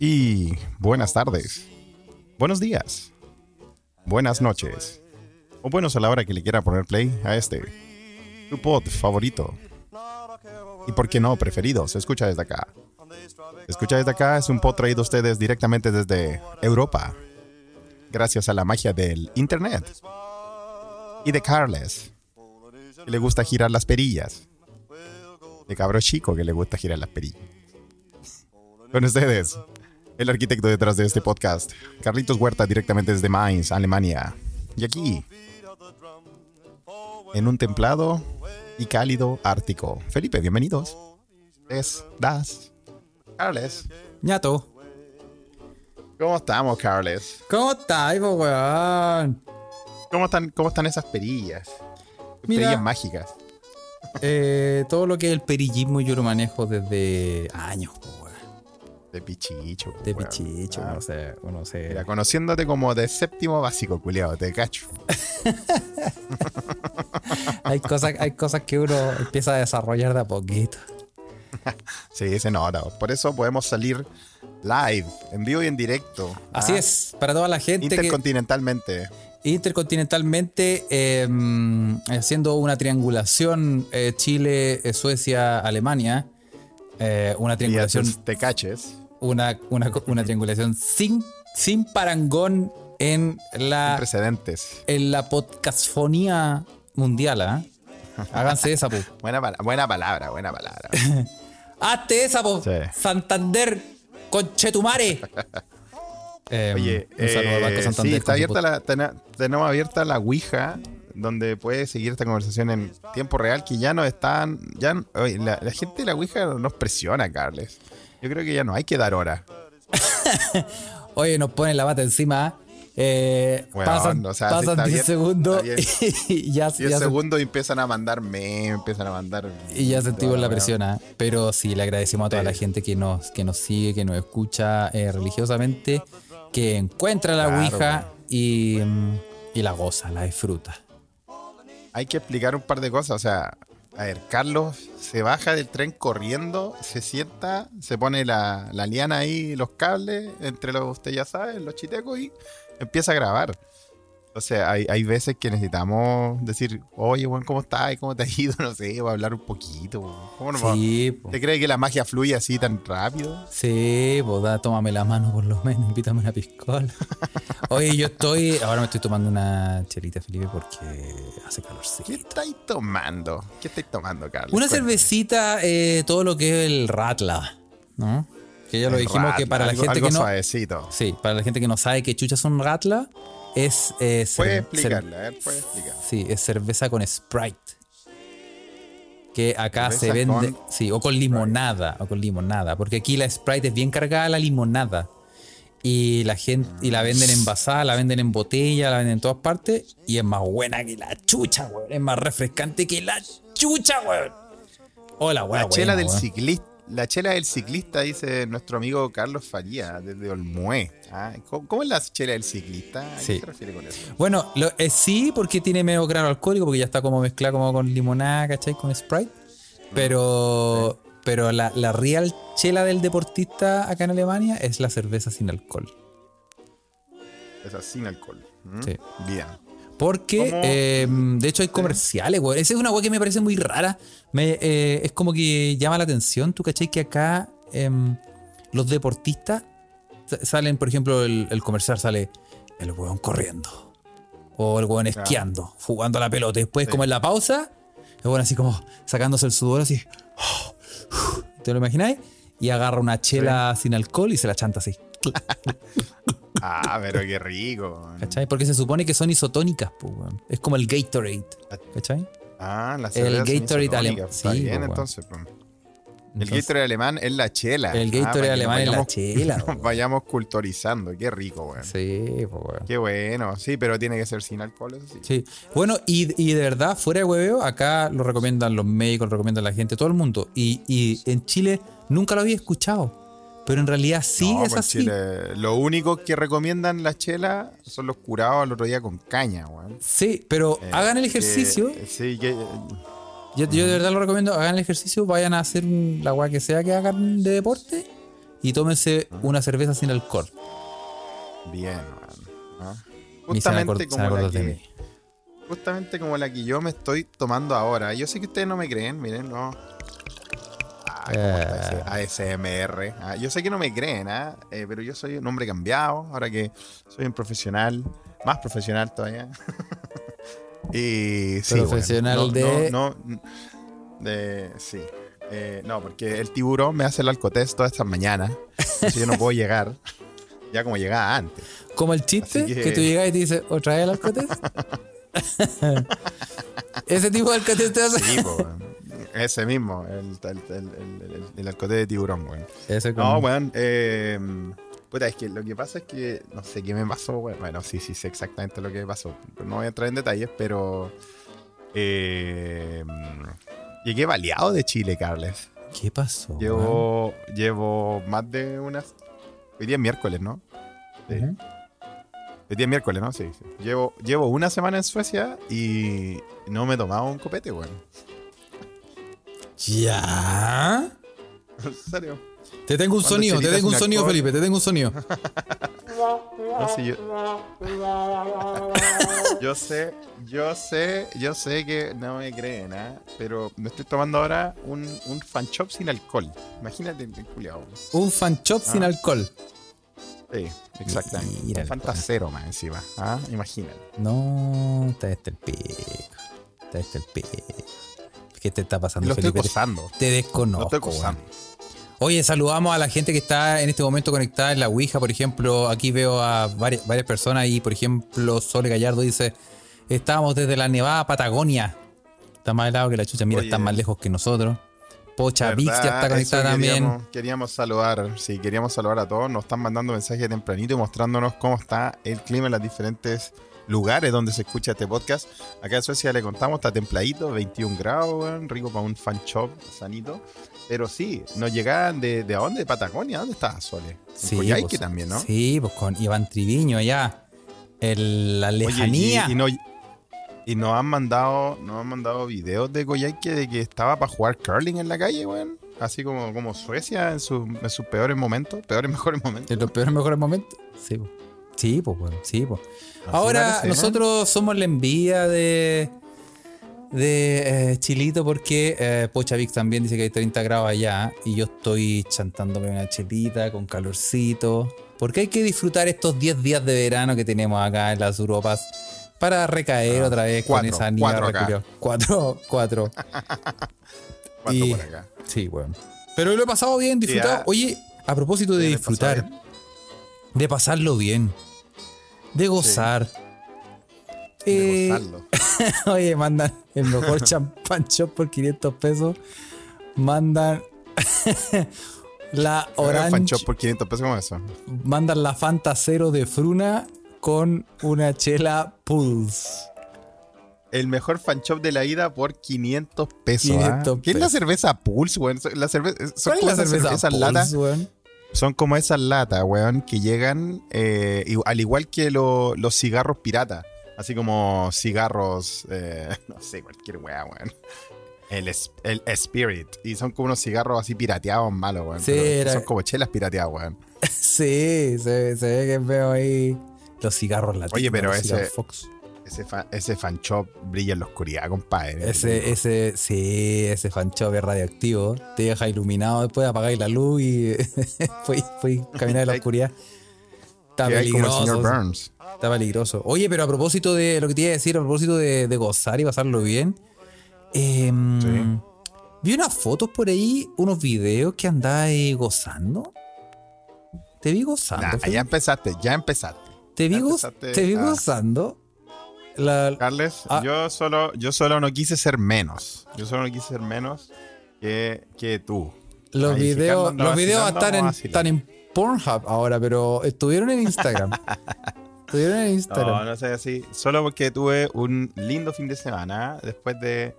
Y buenas tardes, buenos días, buenas noches, o buenos a la hora que le quiera poner play a este, tu pod favorito. Y por qué no, preferido, se escucha desde acá. Se escucha desde acá es un pod traído a ustedes directamente desde Europa, gracias a la magia del Internet. Y de Carles, que le gusta girar las perillas. De cabro chico que le gusta girar las perillas. Con ustedes, el arquitecto detrás de este podcast, Carlitos Huerta, directamente desde Mainz, Alemania. Y aquí, en un templado y cálido Ártico. Felipe, bienvenidos. Es Das. Carles. ñato. ¿Cómo estamos, Carles? ¿Cómo estás, po, weón? ¿Cómo están, cómo están esas perillas? Mira. Perillas mágicas. Eh, todo lo que es el perillismo yo lo manejo desde años. De pichicho. De pichicho, Ah, no sé, uno se... Mira, conociéndote como de séptimo básico, culiado, te cacho. Hay cosas, hay cosas que uno empieza a desarrollar de a poquito. Sí, se nota. Por eso podemos salir live, en vivo y en directo. Así Ah, es, para toda la gente que Intercontinentalmente. eh, haciendo una triangulación eh, Chile, eh, Suecia, Alemania. eh, una Y triangulación, haces te caches. una, una, una triangulación sin, sin parangón en Sin la precedentes. en la podcastfonía mundial, ¿ah? Háganse esa, po. Buena, buena palabra, buena palabra. Hazte esa, po. Sí. Santander, conchetumare. Eh, Oye, un saludo al Banco eh, Santander. sí, está abierta la, tena- tenemos abierta la Ouija, donde puedes seguir esta conversación en tiempo real, que ya no están, ya, oye, la, la gente de la Ouija nos presiona, Carles. Yo creo que ya no hay que dar hora. Oye, nos ponen la bata encima. eh, Weón, pasan o sea, pasan está 10 bien, segundos y ya, 10 ya se- segundos y empiezan a mandar memes, empiezan a mandar... y ya sentimos la presión. ¿ah? Pero sí, le agradecemos a toda Sí. la gente que nos, que nos sigue, que nos escucha eh, religiosamente, que encuentra la Claro, Ouija y, mm, y la goza, la disfruta. Hay que explicar un par de cosas, o sea... A ver, Carlos se baja del tren corriendo, se sienta, se pone la, la liana ahí, los cables, entre los, usted ya sabe, los chitecos y empieza a grabar. O sea, hay, hay veces que necesitamos decir, oye, weón, ¿cómo estás? ¿Cómo te ha ido? No sé, o hablar un poquito. ¿Cómo no va- Sí, po. ¿Te cree que la magia fluye así tan rápido? Sí, pues da, tómame la mano por lo menos, invítame una piscola. Oye, yo estoy, ahora me estoy tomando una chelita, Felipe, porque hace calorcito. ¿Qué estáis tomando? ¿Qué estáis tomando, Carlos? Una Cuéntame. cervecita, eh, todo lo que es el ratla, ¿no? Que ya lo dijimos que para la gente algo que no, suavecito. sí, para la gente que no sabe qué chucha es un ratla, es eh, cer- Puedes cer- explicarle, a ver, puedes explicar. Sí, es cerveza con Sprite. Que acá se vende. Sí, o con limonada. O con limonada. Porque aquí la Sprite es bien cargada a la limonada. Y la gente. Y la venden envasada, la venden en botella, la venden en todas partes. Y es más buena que la chucha, weón. Es más refrescante que la chucha, weón. Hola, weón. La chela del ciclista. La chela del ciclista, dice nuestro amigo Carlos Faría, desde Olmué. Ah, ¿Cómo, cómo es la chela del ciclista? ¿A qué se refiere con eso? Bueno, lo- eh, sí, porque tiene medio grano alcohólico, porque ya está como mezclada como con limonada, ¿cachai? Con Sprite. Pero, pero la, la real chela del deportista acá en Alemania es la cerveza sin alcohol. Esa sin alcohol. ¿Mm? Sí. Bien. Porque, eh, de hecho, hay comerciales, güey. Esa es una güey que me parece muy rara. Me, eh, es como que llama la atención. ¿Tú cachai que acá em, los deportistas sa- salen, por ejemplo, el, el comercial sale el hueón corriendo. O el Claro. esquiando, jugando a la pelota. Después, Sí. como en la pausa, el hueón así como sacándose el sudor así. ¿Te lo imagináis? Y agarra una chela sin alcohol y se la chanta así. Ah, pero qué rico. ¿Cachai? Porque se supone que son isotónicas, pues, weón. Es como el Gatorade. ¿Cachai? Ah, la El Gatorade alemán. Está Sí, bien, pues, entonces. pues. El Entonces, Gatorade alemán es la chela. El Ah, Gatorade que alemán es la chela, nos vayamos culturizando. Qué rico, weón. Sí, pues, weón. Qué bueno. Sí, pero tiene que ser sin alcohol, eso sí. Sí. Bueno, y, y de verdad, fuera de hueveo, acá lo recomiendan los médicos, lo recomiendan la gente, todo el mundo. Y, y en Chile nunca lo había escuchado. Pero en realidad sí No, es pues, así. Chile, lo único que recomiendan la chela son los curados al otro día con caña, weón. Sí, pero Eh, hagan el que- ejercicio. sí, que. Yo, yo de verdad lo recomiendo, hagan el ejercicio, vayan a hacer un- la weá que sea que hagan de deporte y tómense una cerveza sin alcohol. Bien. ¿ah? Acor- Justamente como, la de que, mí. justamente como la que yo me estoy tomando ahora. Yo sé que ustedes no me creen, miren, no. Ah, ¿cómo está ese ASMR. Ah, yo sé que no me creen, ¿ah? Eh, pero yo soy un hombre cambiado, ahora que soy un profesional, más profesional todavía. y sí, bueno, Profesional no- de- No, no, de, sí. Eh, no, porque el tiburón me hace el alcotest todas estas mañanas. Entonces yo no puedo llegar. Ya como llegaba antes. Como el chiste Así que... que- tú llegas y te dices, ¿otra vez el alcatez? Ese tipo de alcatez te hace. Sí, po. Ese mismo, el, el, el, el, de tiburón, weón. Ese como- No, weón. Eh, puta, es que lo que pasa es que no sé qué me pasó, weón. Bueno, sí, sí sé exactamente lo que pasó. No voy a entrar en detalles, pero. eh, llegué baleado de Chile, Carles. ¿Qué pasó? Llevo, llevo más de unas. Hoy día es miércoles, ¿no? Sí. Ujú. Hoy día es miércoles, ¿no? Sí, sí. Llevo, llevo una semana en Suecia y no me he tomado un copete, weón. ¿Ya? En serio. Te tengo un sonido, te tengo un sin sonido. Felipe, te tengo un sonido. No yo... yo sé, yo sé, yo sé que no me creen, ¿ah? Pero me estoy tomando ahora un, un fan shop sin alcohol. Imagínate el culiao. Un fan shop sin Ah. alcohol. Sí, exactamente. Mira un el Fanta pana. cero más encima. ¿ah? Imagínate. No, está este el pico. Está este el pico. ¿Qué te está pasando, Lo estoy Felipe? gozando. Te desconozco. estoy gozando. weón. Oye, saludamos a la gente que está en este momento conectada en la Ouija, por ejemplo. Aquí veo a varias, varias personas y, por ejemplo, Sole Gallardo dice: Estábamos desde la Nevada Patagonia. Está más helado que la chucha, mira, Oye. están más lejos que nosotros. Pocha Vix ya está conectada también. Queríamos, saludar, sí, queríamos saludar a todos. Nos están mandando mensajes tempranito y mostrándonos cómo está el clima en los diferentes lugares donde se escucha este podcast. Acá en Suecia le contamos, está templadito, 21 grados, rico para un fan shop sanito. Pero sí, nos llegaban de, de dónde? De Patagonia, ¿dónde está Sole? En Sí, Coyhaique pues, también, ¿no? Sí, pues con Iván Triviño allá. El- la Oye, lejanía. y, y no- y nos han mandado, nos han mandado videos de Coyhaique de que estaba para jugar curling en la calle, weón. Así como, como Suecia en, sus- en sus peores momentos, peores mejores momentos. En los peores mejores momentos. Sí, po. Sí, pues, weón, sí, pues. Ahora parece, nosotros somos la envidia de de eh, Chilito porque eh, Pochavix también dice que hay 30 grados allá y yo estoy chantándome una chelita con calorcito. Porque hay que disfrutar estos 10 días de verano que tenemos acá en las Europas para recaer Ah, otra vez cuatro, con esa niña reculeada. Cuatro, cuatro. Cuatro y- por acá. Sí, bueno. Pero lo he pasado bien, disfrutado. ah. Oye, a propósito de disfrutar, de pasarlo bien, de gozar. De Eh, gozarlo. Oye, mandan el mejor champán shop por 500 pesos. Mandan la orange. por 500 pesos como eso. Mandan la Fanta Cero de Fruna con una chela Pulse. El mejor fan shop de la ida por 500 pesos. 500 ¿ah? ¿Qué es la pesos. cerveza Pulse, weón? La cerveza, son ¿Cuál es la cerveza esas Pulse, weón? Son como esas latas, weón, que llegan eh, al igual que lo- los cigarros piratas. Así como cigarros, eh, no sé, cualquier weá, weón. El, es- el Spirit. Y son como unos cigarros así pirateados malos, weón. Sí, era- Son como chelas pirateadas, weón. Sí, se, se ve que veo ahí los cigarros latinos. Oye, pero ese- Fox. Ese, fa- ese fan shop brilla en la oscuridad, compadre. Ese, ese, sí, ese fan shop es radioactivo. Te deja iluminado después, apagáis la luz y fui, fui caminar en la oscuridad. Está peligroso. señor Burns. Está peligroso. Oye, pero a propósito de lo que te iba a decir, a propósito de, de gozar y pasarlo bien, em, Sí. vi unas fotos por ahí, unos videos que andáis gozando. Te vi gozando. Nah, ya empezaste, ya empezaste. te vi, te vi gozando. La, Carles, Ah. yo solo, yo solo no quise ser menos. Yo solo no quise ser menos que, que tú. Los Ahí, videos, los videos en, están en Pornhub ahora, pero estuvieron en Instagram. estuvieron en Instagram. No, no sé así. Solo porque tuve un lindo fin de semana después de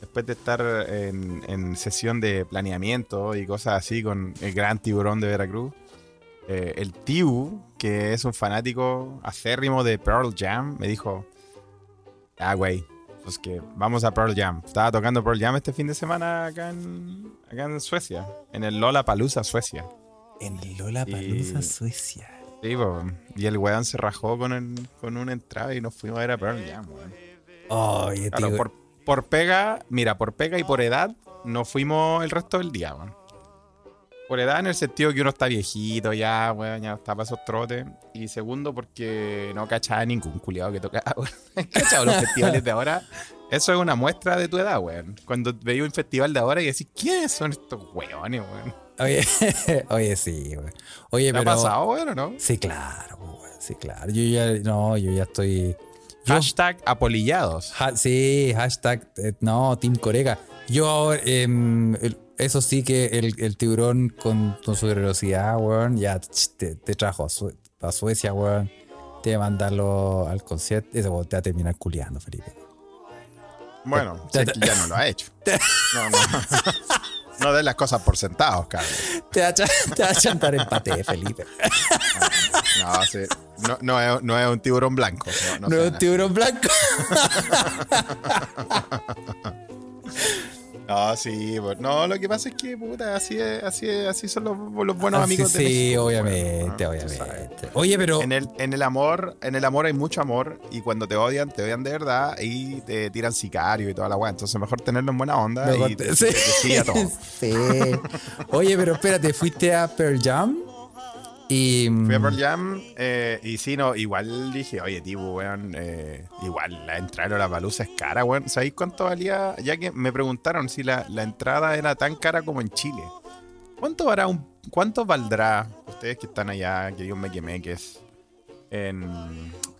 después de estar en, en sesión de planeamiento y cosas así con el gran tiburón de Veracruz, eh, el Tiu, que es un fanático acérrimo de Pearl Jam, me dijo, ah, güey, pues que vamos a Pearl Jam. Estaba tocando Pearl Jam este fin de semana acá en, acá en Suecia, en el Lola Palusa, Suecia. En el Lola Palusa, Y- Suecia. Sí, po, y el weón se rajó con, el- con una entrada y nos fuimos a ver a Pearl Jam, weón. Oye, Claro, por, por pega, mira, por pega y por edad, nos fuimos el resto del día, weón. Por edad en el sentido que uno está viejito ya, weón, ya está para esos trotes. Y segundo, porque no cachaba ningún culiado que tocaba, weón. ¿Cachado los festivales de ahora? Eso es una muestra de tu edad, weón. Cuando veía un festival de ahora y decís, ¿quiénes son estos weones, weón? Oye, oye, sí, güey. Oye, ¿Te ha pero. pasado, weón, o no? Sí, claro, güey. Sí, claro. Yo ya. No, yo ya estoy. Yo- Hashtag apolillados. Ha- sí, hashtag, eh, no, Team Coreca. Yo ahora, el- eso sí que el, el tiburón con, con su generosidad, weón, ya te, te trajo a, Sue- a Suecia, weón. Te mandarlo al concierto. Ese weón te va a terminar culiando, Felipe. Bueno, ya no lo ha hecho. No, no. No des las cosas por sentados, Carlos. Te va te va a chantar empate, Felipe. No, sí. no, no es, no es un tiburón blanco. No, no No es un tiburón blanco. No, sí. pues, No, lo que pasa es que, puta, así, es, así, es, así son los, los buenos Ah, amigos sí, de sí, México, obviamente, bueno, tú sabes. obviamente. Oye, pero. En el, en el amor, en el amor hay mucho amor y cuando te odian, te odian de verdad y te tiran sicario y toda la weá. Entonces mejor tenerlo en buena onda Mejor y te- que sí a todo. Sí. Oye, pero espérate, fuiste a Pearl Jam y. Fui a Pearl Jam eh, y sí, no, igual dije, oye, tipo, weón, eh, igual la entrada a la palusa es cara, weón. ¿Sabéis cuánto valía? Ya que me preguntaron si la, la entrada era tan cara como en Chile. ¿Cuánto, hará un, ¿Cuánto valdrá, ustedes que están allá, queridos mequemeques, en,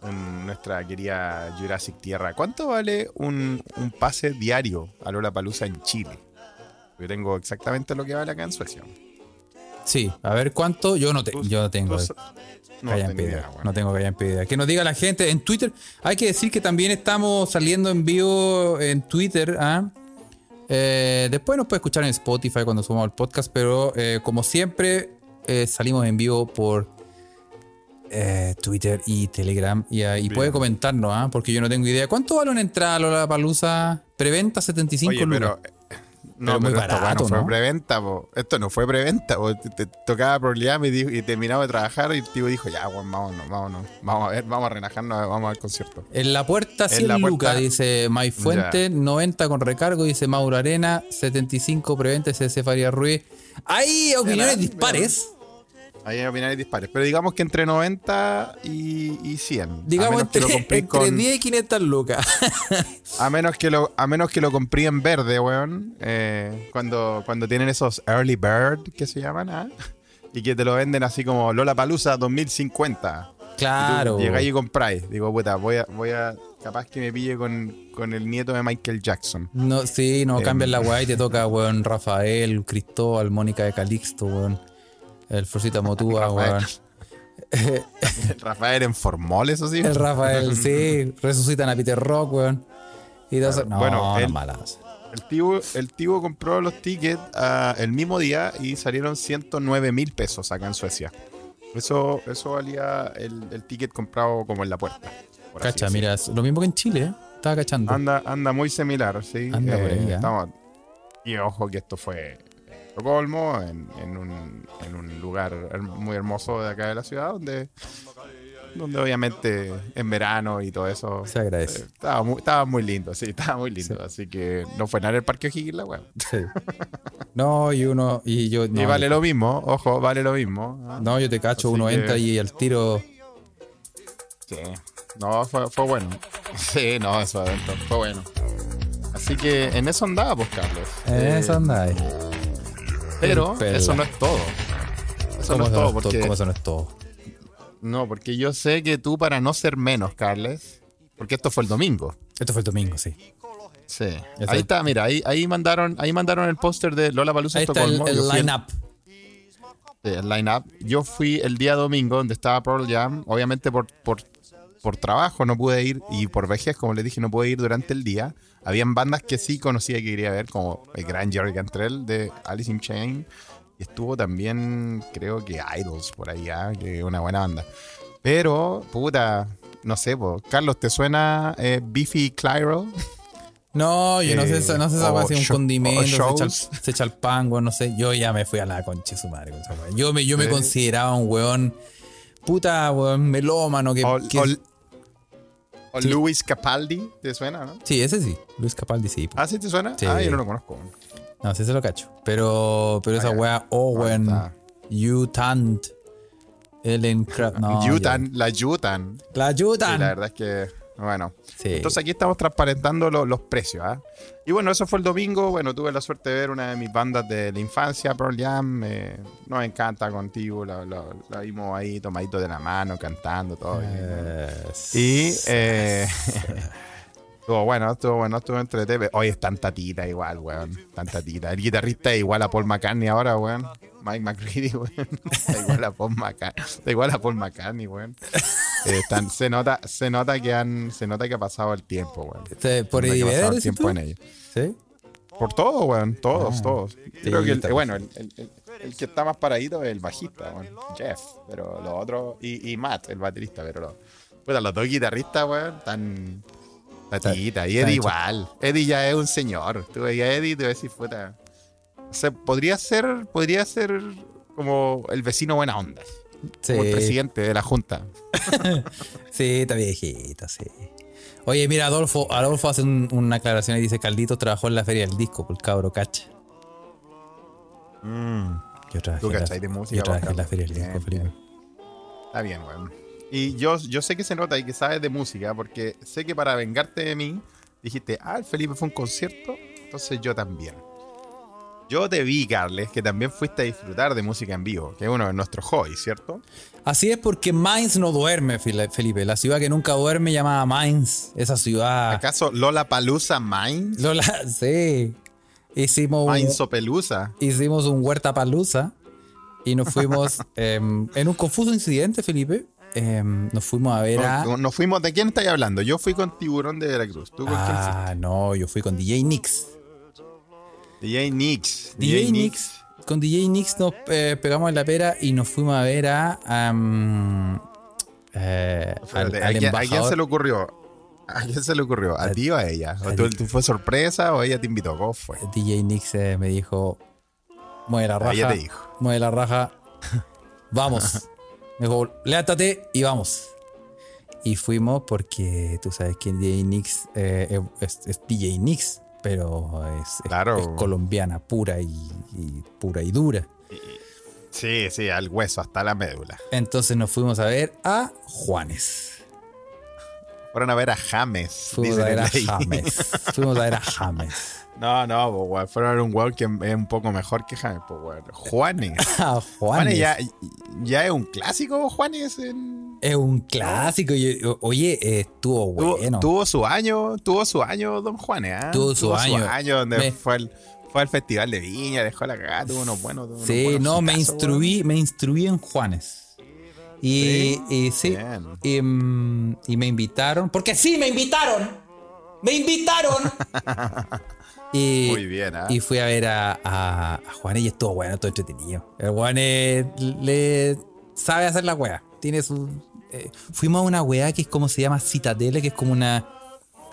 en nuestra querida Jurassic Tierra, ¿cuánto vale un, un pase diario a Lola Palusa en Chile? Yo tengo exactamente lo que vale acá en Suecia. Sí, a ver cuánto. Yo no, te, yo no tengo. no callan idea, weón. No tengo callan idea. Que nos diga la gente en Twitter. Hay que decir que también estamos saliendo en vivo en Twitter. ¿ah? Eh, después nos puede escuchar en Spotify cuando subamos el podcast, pero eh, como siempre eh, salimos en vivo por eh, Twitter y Telegram. Y, ahí puede comentarnos, ¿ah? porque yo no tengo idea. ¿Cuánto vale una entrada a la palusa? Preventa 75 Oye, lucas. pero. No, Pero muy pero no fue preventa, po. Esto no fue preventa, po. Te, te tocaba problemas y, dijo- y terminaba de trabajar y el tío dijo, ya, weón, vámonos, vámonos. Vamos a ver, vamos a relajarnos, vamos al concierto. En la puerta En 100 la puerta- lucas, dice May Fuente, 90 con recargo, dice Mauro Arena, 75 preventa, CC Faría Ruiz. Hay opiniones dispares. Hay opiniones dispares. Pero digamos que entre 90 y, y 100. Digamos entre, entre con- 10 y 500 lucas. A menos que lo, a menos que lo compré en verde, weón. eh, cuando, cuando tienen esos early bird que se llaman, ¿ah? Y que te lo venden así como Lola Palusa 2050. claro. Llegáis y compráis. Digo, puta, voy a, voy a. Capaz que me pille con, con el nieto de Michael Jackson. No, sí, no Em. cambian la weá y te toca, weón, Rafael, Cristóbal, Mónica de Calixto, weón. El Frosita Motúa, weón. Rafael en formol, eso sí. El Rafael, sí. Resucitan a Peter Rock, weón. Y eso. No, Bueno, no él- malas. El tío, el tío compró los tickets ah, el mismo día y salieron 109 mil pesos acá en Suecia. Eso, eso valía el, el ticket comprado como en la puerta. Cacha, mira, es lo mismo que en Chile, ¿eh? Estaba cachando. Anda, anda muy similar, sí. Anda por ahí, ¿eh? estamos- y ojo que esto fue Estocolmo, en, en un, en un lugar muy hermoso de acá de la ciudad, donde, donde obviamente en verano y todo eso Se agradece. eh, estaba, muy, estaba muy lindo, sí, estaba muy lindo. Así que no fue nada en el Parque O'Higgins la weá. Sí. No, y uno, y yo. No, y vale lo mismo, ojo, vale lo mismo. ¿ah? no, yo te cacho, uno que- entra y al tiro. Sí. No, fue, fue bueno. Sí, no, eso adentro, fue bueno. Así que en eso andaba, pues, Carlos. Eh, Eso anda ahí. Pero eso no es todo. Eso no ¿Cómo es todo, porque... ¿Cómo eso no es todo? No, porque yo sé que tú, para no ser menos, Carles, porque esto fue el domingo. Esto fue el domingo, sí. Sí. Ahí está, mira, ahí, ahí mandaron, ahí mandaron el póster de Lola Palusa Ahí está el, Estocolmo. el Yo fui el- line-up. Sí, el line-up. Yo fui el día domingo donde estaba Pearl Jam, obviamente por, por por trabajo no pude ir y por vejez, como les dije, no pude ir durante el día. Habían bandas que sí conocía que quería ver, como el gran Jerry Cantrell de Alice in Chains. Y estuvo también, creo que Idols por allá, que es una buena banda. Pero, puta, no sé, po. Carlos, ¿te suena eh, Beefy Clyro? No, yo no sé, Eh, no sé esa si un condimento, se echa, se echa el pan, weón, no sé. Yo ya me fui a la concha de su madre. Yo me, yo me Sí. consideraba un weón, puta, weón, melómano, que... O, que- o- o Sí. Luis Capaldi, ¿te suena, no? sí, ese sí, Luis Capaldi sí. Ah, ¿sí te suena? Sí. Ah, yo no lo conozco. No, sí se lo cacho. Pero, pero esa Ah, weá, Owen, está. Utant, Ellen no, Yutan, la Yutan. La Sí, Yutan. la verdad es que, bueno. Sí. Entonces aquí estamos transparentando lo- los precios. ¿ah? Y bueno, eso fue el domingo. Bueno, tuve la suerte de ver una de mis bandas de la infancia, Pearl Jam. eh, nos encanta contigo. La, la- la vimos ahí tomadito de la mano, cantando, todo. Eh, Y eh, estuvo bueno, estuvo bueno, estuvo entretenido. Hoy es tanta tita igual, weón. Tanta tita. El guitarrista es igual a Paul McCartney ahora, weón. Mike McCready, weón. Está igual a Paul McCartney. Está igual a Paul McCartney, weón. Eh, están- se nota, se nota que han, se nota que ha pasado el tiempo, weón. este, ¿Por Vedder, el tiempo tú? en ello. Sí. Por todo, weón. Todos, Ah, todos. Creo que el, eh, bueno, el, el- el- el que está más paradito es el bajista, weón. Jeff. Pero los otros. Y, y Matt, el baterista, pero los. Puta, los dos guitarristas, weón, tan. Tatita. Y Eddie igual. Eddie ya es un señor. Tú veías a Eddie y te vas a decir, puta. O sea, podría ser. Podría ser como el vecino buena onda. Sí. Como el presidente de la junta. Sí, está viejito, sí. Oye, mira, Adolfo, Adolfo hace un- una aclaración y dice Caldito trabajó en la feria del disco por el cabro cacha. Yo trabajé, Tú en la, de música, yo trabajé Juan en la feria del Bien, disco, Felipe. Está bien, weón. Y yo, yo sé que se nota y que sabes de música, porque sé que para vengarte de mí, dijiste, ah, el Felipe fue un concierto, entonces yo también. Yo te vi, Carles, que también fuiste a disfrutar de música en vivo, que es uno de nuestros hobbies, ¿cierto? Así es porque Mainz no duerme, Felipe. La ciudad que nunca duerme llamada Mainz. Esa ciudad. ¿Acaso Lola Palusa Mainz? Lola, sí. Hicimos un, Mainz o Pelusa. hicimos un huerta palusa y nos fuimos em, en un confuso incidente, Felipe. em, nos fuimos a ver a. No- Nos fuimos, ¿de quién estáis hablando? Yo fui con Tiburón de Veracruz. ¿Tú con quién Ah, no, yo fui con DJ Nix. DJ Nix. DJ Nix. Con DJ Nix nos eh, pegamos en la pera y nos fuimos a ver a. am, eh, al, Espérate, al ¿a, quién, a se le ocurrió? ¿A quién se le ocurrió? ¿A ti o a ella? ¿O tú, tú fue sorpresa o ella te invitó? ¿Cómo fue? DJ Nix eh, me dijo: Mueve la raja. Ella te dijo. Mueve la raja. Vamos. me dijo: levántate y vamos. Y fuimos porque tú sabes que DJ Nix eh, es, es DJ Nix, pero es, es- Claro. es colombiana pura y, y pura y dura. Sí, sí, al hueso, hasta la médula. Entonces nos fuimos a ver a Juanes. Fueron a ver a James. Fuimos a ver a. James. Fuimos a ver a James. No, no, pues. Fueron a ver un weón que es un poco mejor que James, pues, weón. Juanes. Juanes Juanes. ya, ya es un clásico, Juanes. en- Es un clásico. Oye, eh, estuvo Tuvo, bueno. tuvo su año, tuvo su año, don Juanes, ¿ah? Tuvo su año. donde Me- fue, al, fue al Festival de Viña, dejó la cagada, tuvo unos buenos. tuvo unos Sí, buenos no, me instruí, me instruí en Juanes. Y Sí, y sí, bien. y, y me invitaron. Porque sí, me invitaron. Me invitaron. y, Muy bien, ¿ah? y fui a ver a, a, a Juanes y estuvo bueno, todo entretenido. El Juanes le sabe hacer la wea. Tiene su. eh, fuimos a una wea que es como se llama Citadele, que es como una.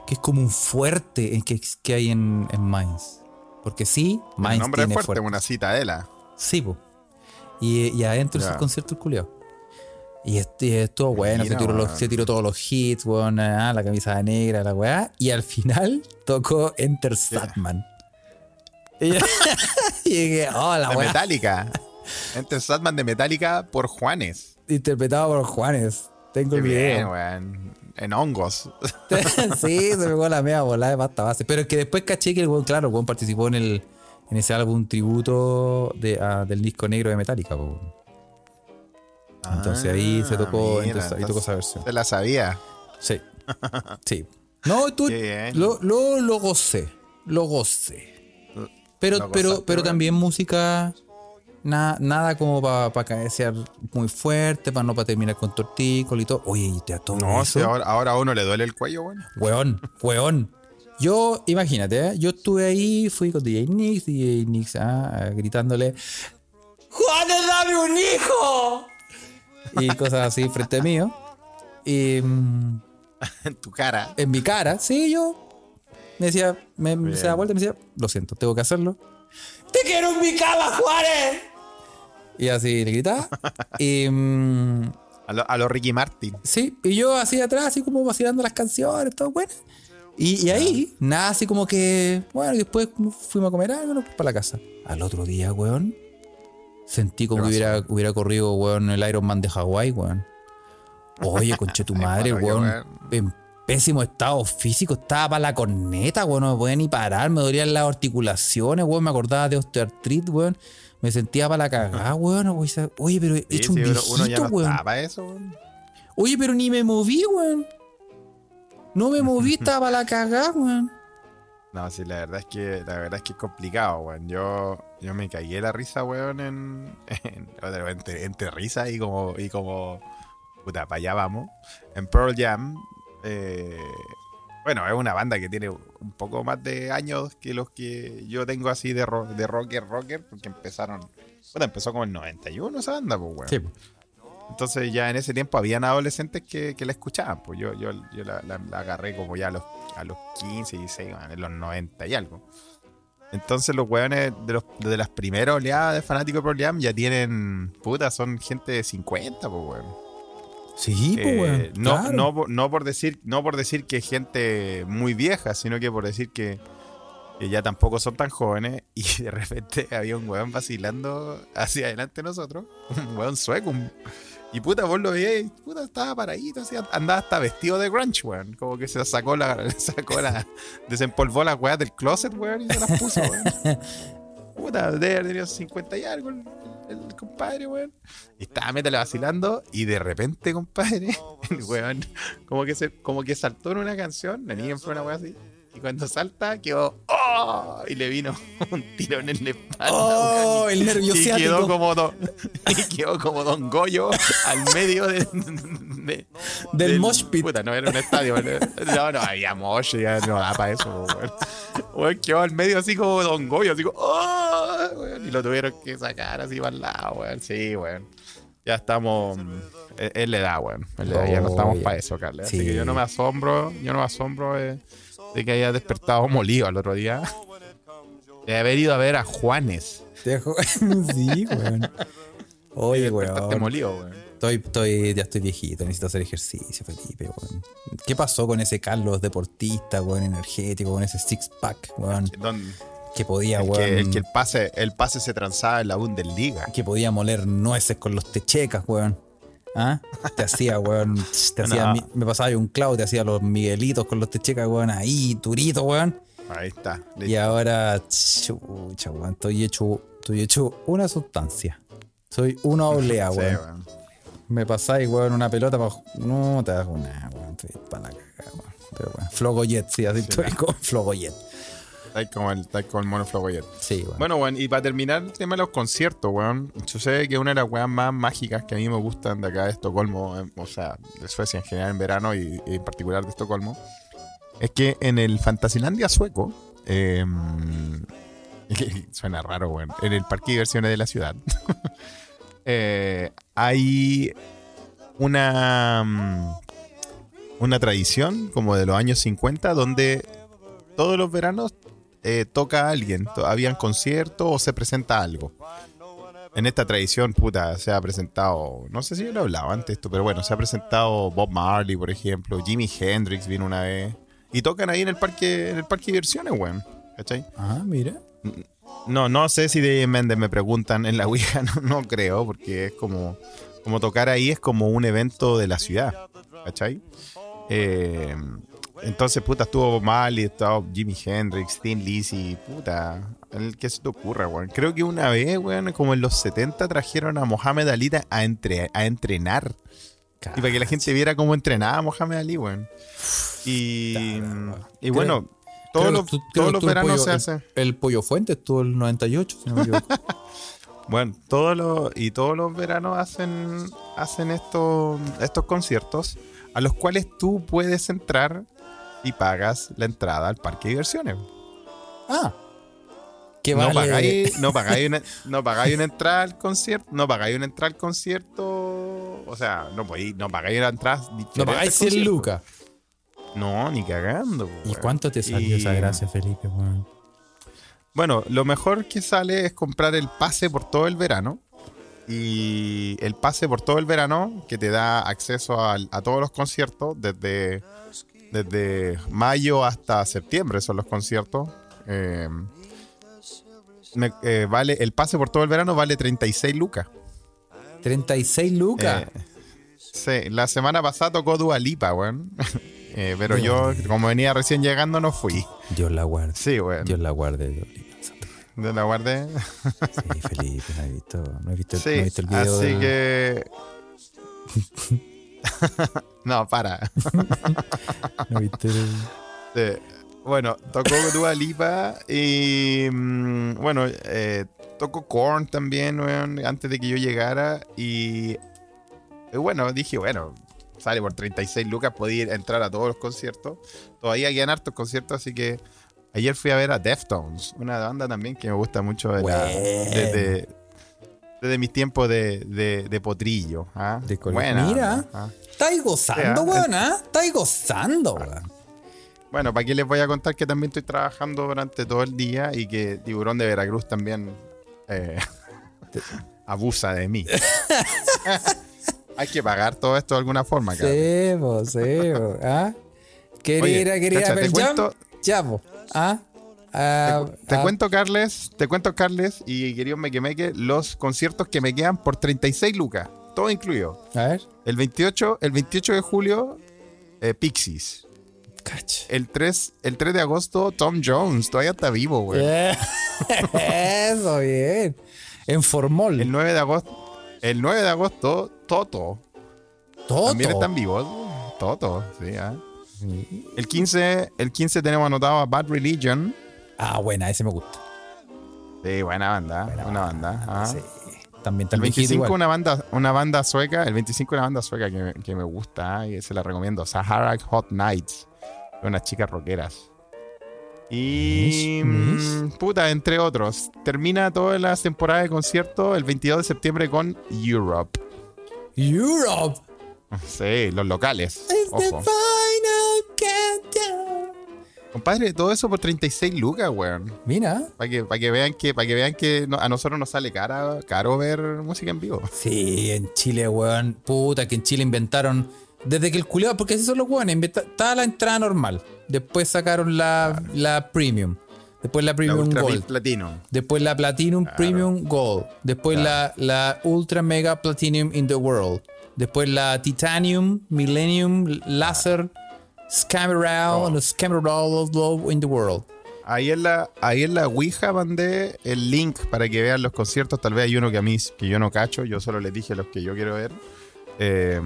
que es como un fuerte en que, que hay en, en Mainz. Porque sí, El Mainz nombre es tiene fuerte, fuerte. una citadela. Sí, po. Y, y adentro Ya. ese concierto el culiao. Y estuvo bueno, se tiró, los- weón. se tiró todos los hits, weón, ah, la camisa negra, la weá. Y al final tocó Enter Satman. Y, y dije, oh, la De weá. Metallica. Enter Satman de Metallica por Juanes. Interpretado por Juanes. Tengo Qué el bien, video. weón. En hongos. sí, se pegó la media volada de pasta base. Pero es que después caché que el weón, claro, el weón participó en el en ese álbum tributo de, a- del disco negro de Metallica, po. Entonces ahí se tocó- Ah, mira, entonces ahí tocó esa versión. Se la sabía. Sí. Sí. No, tú lo, lo, lo gocé. Lo gocé. Pero, Lo pero, pero bueno. también música Nada, nada como para pa cabecear muy fuerte, para no para terminar con tortícolis y todo. Oye, y te a todo No, eso. si ahora, ahora a uno le duele el cuello, weón. Weón, weón. Yo, imagínate, ¿eh? yo estuve ahí, fui con DJ Nix, DJ Nix, ah, gritándole, ¡Juanes, dame un hijo! Y cosas así frente mío. Y mm, En tu cara. en mi cara, sí, yo me decía, me, se da vuelta y me decía, lo siento, tengo que hacerlo. ¡Te quiero en mi cama, Juárez! Y así le gritaba. y mm, A lo, a lo Ricky Martin. Sí, y yo así atrás, así como vacilando las canciones, todo bueno. Y, y ahí, nada, así como que, bueno, después fuimos a comer algo, bueno, pues para la casa. Al otro día, weón, sentí como que ¿Qué hubiera, hubiera corrido, weón, el Iron Man de Hawái, weón. Oye, conche tu madre, weón. En pésimo estado físico, estaba para la corneta, weón, no me podía ni parar, me dolían las articulaciones, weón, me acordaba de osteoartritis, weón. Me sentía para la cagada, weón. Oye, pero he hecho sí, un viejito, uno ya no weón. está para eso, weón. Oye, pero ni me moví, weón. No me moví, estaba para la cagada, weón. No, sí, la verdad es que la verdad es que es complicado, weón. Yo, yo me de la risa, weón, en, en- entre, entre risa y como y como puta, para allá vamos. En Pearl Jam, eh, bueno, es una banda que tiene un poco más de años que los que yo tengo así de, ro- de rocker, rocker, porque empezaron, puta, empezó como en 91 esa banda, pues, weón. Sí, po. Entonces ya en ese tiempo habían adolescentes que, que la escuchaban. Pues yo, yo, yo la, la- la agarré como ya a los, a los 15, 16, bueno, en los 90 y algo. Entonces los weones de, los, de las primeras oleadas de fanáticos de Pearl Jam ya tienen, puta, son gente de 50, pues weón. Sí, pues, Eh, weón. no, claro. no, por- no por decir, no por decir que es gente muy vieja, sino que por decir que, que ya tampoco son tan jóvenes. Y de repente había un weón vacilando hacia adelante de nosotros, un weón sueco. un- y puta, vos lo veías y puta, estaba paradito, así, andaba hasta vestido de grunge, weón. Como que se sacó la, sacó la, desempolvó las weas del closet, weón, y se las puso, weón. Puta, debe haber tenido 50 y algo el, el compadre, weón. Y estaba métale vacilando y de repente, compadre, el weón como que se, como que saltó en una canción, la niña fue una weá así. Y cuando salta, quedó ¡Oh! Y le vino un tirón en la espalda. Oh, weón, el nervio y ciático. quedó como don, y quedó como Don Goyo al medio de, de- Del mosh pit. Puta, no era un estadio. weón. No, no había mosh, ya no da para eso, weón. Weón, quedó al medio así como Don Goyo, así como ¡Oh! weón, y lo tuvieron que sacar así para el lado, weón. Sí, weón. Ya estamos. Él, él le da, weón. Él le da, ya no Oh, estamos ya. para eso, Carles. Así Sí. que yo no me asombro, yo no me asombro de, de que haya despertado molido al otro día. De haber ido a ver a Juanes. Sí, weón. Oye, weón. molido, weón. Estoy, estoy, ya estoy viejito, necesito hacer ejercicio, Felipe, weón. ¿Qué pasó con ese Carlos deportista, weón, energético, con ese six pack, weón? Don- Que podía, el, weón. que, el que el pase, el pase se transaba en la Bundesliga. que podía moler nueces con los techecas, weón. ¿Ah? Te hacía, weón. Te hacía, No. me pasaba yo un clavo, te hacía los miguelitos con los techecas, weón, ahí, durito, weón. Ahí está. Y ahora, chucha, weón, estoy hecho, estoy hecho una sustancia. Soy una oblea, Sí, weón. weón. Me pasáis, weón, una pelota para. No te hago nada, weón. Estoy para la cagada, weón. Pero bueno, Flogoyet, sí, así estoy con Flogoyet. Como el, está ahí como el mono Flogoyet. Sí, weón. Bueno, weón, y para terminar el tema de los conciertos, weón, sucede que una de las weas más mágicas que a mí me gustan de acá de Estocolmo, eh, o sea, de Suecia en general en verano y, y en particular de Estocolmo, es que en el Fantasilandia sueco, eh, suena raro, weón, en el parque de diversiones de la ciudad, eh, hay una, mm, una tradición como de los años 50 donde todos los veranos eh, toca a alguien, habían conciertos o se presenta algo. En esta tradición, puta, se ha presentado, no sé si yo lo he hablado antes esto, pero bueno, se ha presentado Bob Marley, por ejemplo, Jimi Hendrix vino una vez. Y tocan ahí en el parque, en el parque de diversiones, weón. ¿Cachai? Ah, mira. No, no sé si de Méndez me preguntan en la Ouija, no, no creo, porque es como, como tocar ahí es como un evento de la ciudad, ¿cachai? Eh, entonces, puta, estuvo Bob Marley, estuvo Jimi Hendrix, Thin Lizzy, puta, el que se te ocurra, weón. Creo que una vez, weón, como en los 70 trajeron a Mohamed Ali a, entre, a entrenar. Y para que la gente viera cómo entrenaba Mohamed Ali, weón. Y, y bueno, todos los, tú- todos los veranos pollo- se el- hace. El pollo fuente estuvo el 98, si no me equivoco. Bueno, todos los y todos los veranos hacen hacen estos estos conciertos a los cuales tú puedes entrar y pagas la entrada al parque de diversiones. Ah. ¿Qué No vale? pagáis, no pagáis una, no pagáis una entrada al concierto, no pagáis una entrada al concierto, o sea, no podéis, no pagáis una entrada No pagáis al 100 concierto. lucas. No, ni cagando. po, ¿Y cuánto te salió Y- esa gracia, Felipe? Bueno, lo mejor que sale es comprar el pase por todo el verano. Y el pase por todo el verano que te da acceso al- a, todos los conciertos desde, desde mayo hasta septiembre son los conciertos. Eh, me- eh, vale, el pase por todo el verano vale 36 lucas. 36 lucas. Eh, sí, la semana pasada tocó Dua Lipa, weón. Pero yo, como venía recién llegando, no fui. Dios la guarde. Sí, weón. Dios la guarde. Dios la- De la guardé. Sí, Felipe, no he visto, no he visto, Sí, no he visto el video. así que. no, para. no Sí. Bueno, tocó Dua Lipa y. mm, bueno, eh, tocó Korn también, weón, antes de que yo llegara. Y. y bueno, dije, bueno, sale por 36 lucas, podía ir- entrar a todos los conciertos. Todavía quedan hartos conciertos, así que. Ayer fui a ver a Deftones, una banda también que me gusta mucho de la- desde mis tiempos de, de, de potrillo. ¿ah? De Buena Mira. banda, ¿ah? Estáis gozando, Sí, ah, weón, ¿ah? Estáis gozando, weón. Bueno, ¿para qué les voy a contar que también estoy trabajando durante todo el día y que Tiburón de Veracruz también eh, abusa de mí? Hay que pagar todo esto de alguna forma, cabrón. Sí, po, sí, ¿ah? Oye, cacha, te Pearl Jam, cuento- Ya, ¿ah? Ah, Te ah, cuento, Carles, te cuento, Carles, y querido Mequemeque, los conciertos que me quedan por 36 lucas, todo incluido. A ver, El 28, el 28 de julio, eh, Pixies. El 3, el 3 de agosto, Tom Jones, todavía está vivo, güey. Eh, Eso, bien. En Formol. El 9 de agosto, el 9 de agosto, Toto. Todo. También están vivos. Toto, sí, ah. El 15, el 15 tenemos anotado a Bad Religion. Ah, buena, ese me gusta. Sí, buena banda, una banda. Sí. También El también 25 una banda, una banda sueca, el 25 una banda sueca que, que me gusta y se la recomiendo, Sahara Hot Nights, unas chicas rockeras. Y mm, puta, entre otros, termina todas las temporadas de concierto el 22 de septiembre con Europe. Europe. Sí, los locales. It's the Ojo. final. Compadre, todo eso por 36 lucas, weón. Mira. Para que, para que vean que, para que vean que no- a nosotros nos sale cara, caro ver música en vivo. Sí, en Chile, weón. Puta, que en Chile inventaron. Desde que el culiado, porque así son los weones, estaba la entrada normal. Después sacaron la, la premium. Después la La premium Ultra gold. Platinum. Después la Platinum Premium Gold. Después la, la Ultra Mega Platinum in the World. Después la Titanium Millennium Laser Scameral Oh. Scameral Low in the World. Ahí en la, ahí en la Ouija mandé el link para que vean los conciertos. Tal vez hay uno que a mí que yo no cacho. Yo solo les dije los que yo quiero ver. Eh,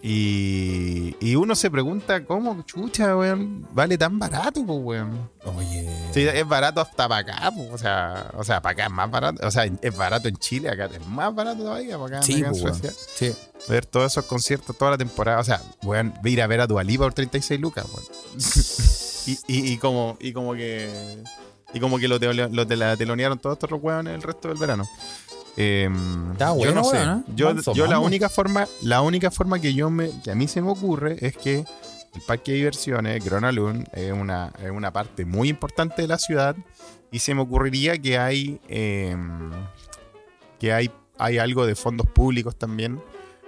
y, y uno se pregunta cómo, chucha, weón, vale tan barato, pues, weón. Oye. Sí, es barato hasta para acá, pues, o sea, o sea, para acá es más barato. O sea, es barato en Chile, acá es más barato todavía, para acá, Sí, acá en. Suecia. Sí. Ver todos esos conciertos toda la temporada. O sea, weón, ir a ver a Dualipa por 36 lucas, weón. y, y, y como, y como que. Y como que lo, tele- lo tele- telonearon todos estos weones el resto del verano. Em, Está yo bueno, no sé. weón, ¿eh? Yo, yo la única forma, la única forma que yo me, que a mí se me ocurre es que el parque de diversiones, Gronalund, es una, es una parte muy importante de la ciudad. Y se me ocurriría que hay em, que hay, hay algo de fondos públicos también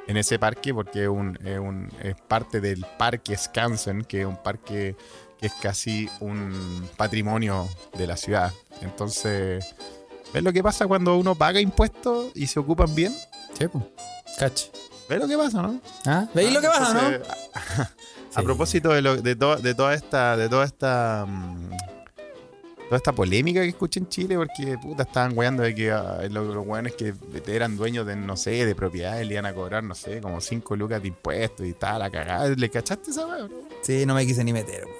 en ese parque, porque es, un, es, un- es parte del parque Skansen, que es un parque que es casi un patrimonio de la ciudad. Entonces, ¿ves lo que pasa cuando uno paga impuestos y se ocupan bien? Sí, pues. Cache. ¿Ves lo que pasa, no? ¿Ah? ¿Veis lo que pasa, no? A, a Sí. propósito de, lo- de, to- de toda esta, de toda esta, mm, toda esta polémica que escuché en Chile, porque puta estaban weando de que ah, los, los weones que eran dueños de, no sé, de propiedades le iban a cobrar, no sé, como 5 lucas de impuestos y tal, la cagada. ¿Le cachaste esa weón? Sí, no me quise ni meter, weón.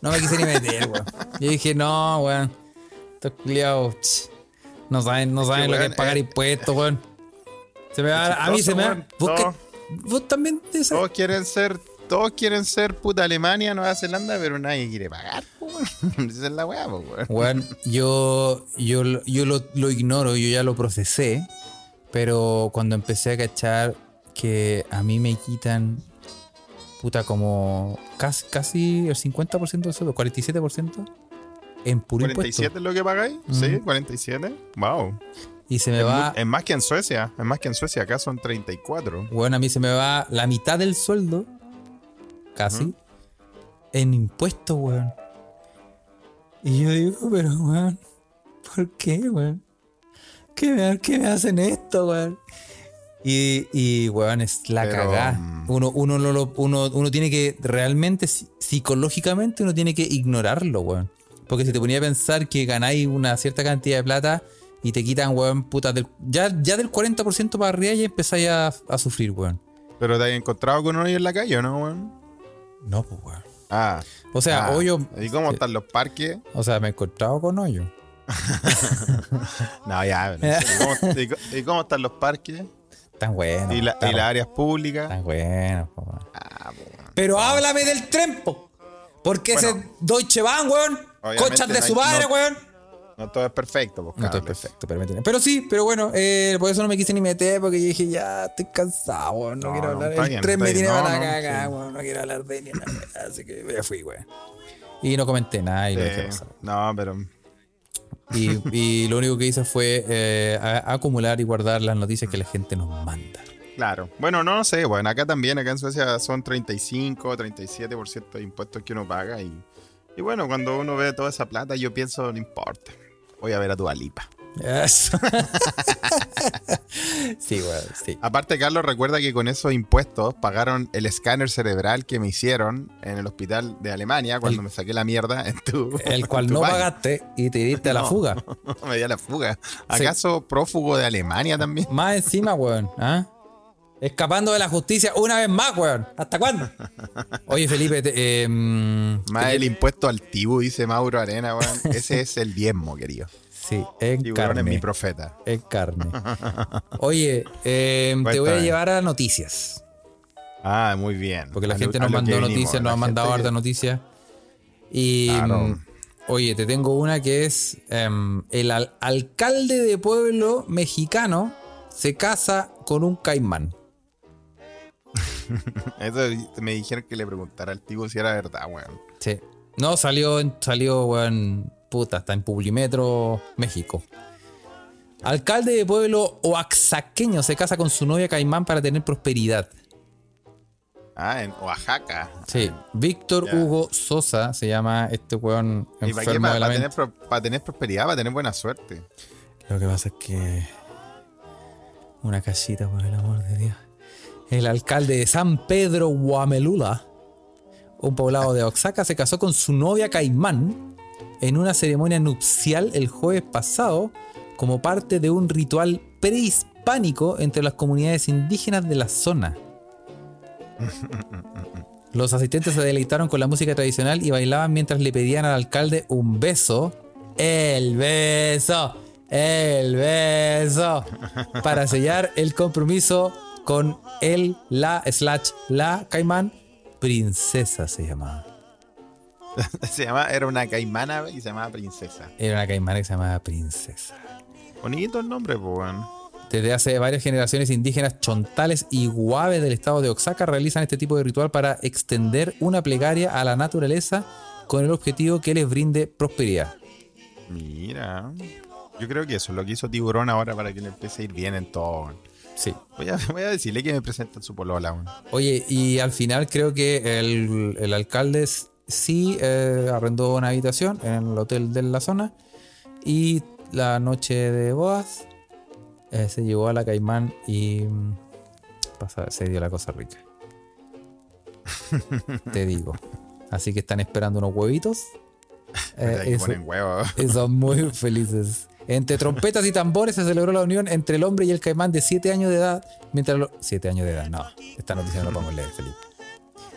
No me quise ni meter, weón. Yo dije, no, weón. Estos culiados. No saben, no saben lo que es pagar eh, impuestos, weón. Se me va, a mí se me va. ¿Vos, también te Todos quieren ser, todos quieren ser puta Alemania, Nueva Zelanda, pero nadie quiere pagar, weón. Esa es la weá, weón. Weón, yo, yo, lo- yo lo, lo ignoro, yo ya lo procesé, pero cuando empecé a cachar que a mí me quitan, puta, como casi, casi el 50% del sueldo, 47% en puro 47 impuesto. es lo que pagáis, sí, 47. Wow. Y se me Es, va, es más que en Suecia, es más que en Suecia, acá son 34. bueno, a mí se me va la mitad del sueldo, casi, en impuestos, weón. Y yo digo, pero, weón, ¿por qué, weón? ¿Qué me, qué me hacen esto, weón? Y, y, weón, es la Pero, cagá. mm. Uno, uno, uno, uno tiene que, realmente, psi- psicológicamente, uno tiene que ignorarlo, weón. Porque si te ponía a pensar que ganáis una cierta cantidad de plata y te quitan, weón, puta, del, ya, ya del 40% para arriba ya empezáis a, a sufrir, weón. ¿Pero te has encontrado con uno ahí en la calle o no, weón? No, pues, weón. Ah. O sea, ah. hoyo. ¿Y cómo están los parques? O sea, me he encontrado con hoyo. No, ya. ¿y, cómo, y co- y cómo están los parques? Tan bueno. ¿Y, la- y las áreas públicas? Tan bueno, weón. Ah, weón. Pero háblame del tren, po. Porque Bueno. ese Deutsche Bahn, weón. Cochas de no su madre, no- weón. No todo es perfecto, pues, No estoy cables. perfecto, pero sí, pero bueno, eh, por eso no me quise ni meter, porque yo dije, ya estoy cansado, weón, no, No, quiero hablar. El bien, tren me tiene para la caga, sí. weón, no quiero hablar de ni nada, así que me fui, weón. Y no comenté nada y lo dejé pasar. no, pero Y, y lo único que hice fue eh, a- acumular y guardar las noticias que la gente nos manda. claro. Bueno, no, no sé, bueno, acá también, acá en Suecia son 35, 37% de impuestos que uno paga y, y bueno, cuando uno ve toda esa plata, yo pienso, no importa. Voy a ver a tu Alipa. Eso. sí, weón, sí. Aparte, Carlos, recuerda que con esos impuestos pagaron el escáner cerebral que me hicieron en el hospital de Alemania cuando El- me saqué la mierda en tu. El cual tu no pagaste y te diste a la No. fuga. me di a la fuga. ¿Acaso prófugo de Alemania también? Más encima, weón. ¿ah? Escapando de la justicia una vez más, weón. ¿Hasta cuándo? Oye, Felipe, te- eh, mm, Más el impuesto altivo, dice Mauro Arena, weón. Ese es el diezmo, querido. Sí, en Tiburón es mi carne. profeta. En carne. Oye, eh, te voy a llevar a noticias. Ah, muy bien. Porque la A gente nos mandó noticias, la nos ha mandado harta que- noticias. Y Claro. mm, oye, te tengo una que es em, el al- alcalde de pueblo mexicano se casa con un caimán. Eso me dijeron que le preguntara al tipo si era verdad, weón. Sí. No, salió, salió, weón, puta, está en Publimetro, México. Alcalde de pueblo oaxaqueño se casa con su novia caimán para tener prosperidad. Ah, en Oaxaca. Sí, Víctor. Hugo Sosa se llama este weón ¿Y para qué? enfermo Para, de la para tener, para tener prosperidad, para tener buena suerte. Lo que pasa es que. Una casita, por el amor de Dios. El alcalde de San Pedro Guamelula, un poblado de Oaxaca, se casó con su novia Caimán en una ceremonia nupcial el jueves pasado como parte de un ritual prehispánico entre las comunidades indígenas de la zona. Los asistentes se deleitaron con la música tradicional y bailaban mientras le pedían al alcalde un beso. El beso. El beso. Para sellar el compromiso con el, la, slash, la caimán. Princesa se llamaba. Se llama, era una caimana y se llamaba Princesa. Era una caimana que se llamaba Princesa. Bonito el nombre, pues. Desde hace varias generaciones indígenas chontales y guaves del estado de Oaxaca realizan este tipo de ritual para extender una plegaria a la naturaleza con el objetivo que les brinde prosperidad. Mira. Yo creo que eso es lo que hizo Tiburón ahora para que le empiece a ir bien en todo. Sí. Voy a, voy a decirle que me presenten su polola, weón. Oye, y al final creo que el, el alcalde sí eh, arrendó una habitación en el hotel de la zona y la noche de bodas eh, se llevó a la Caimán y mm, pasa- se dio la cosa rica. Te digo. Así que están esperando unos huevitos. Eh, eso- ponen huevo. y son muy felices. Entre trompetas y tambores se celebró la unión entre el hombre y el caimán de 7 años de edad. Mientras lo... 7 años de edad, no. Esta noticia no la podemos leer, Felipe.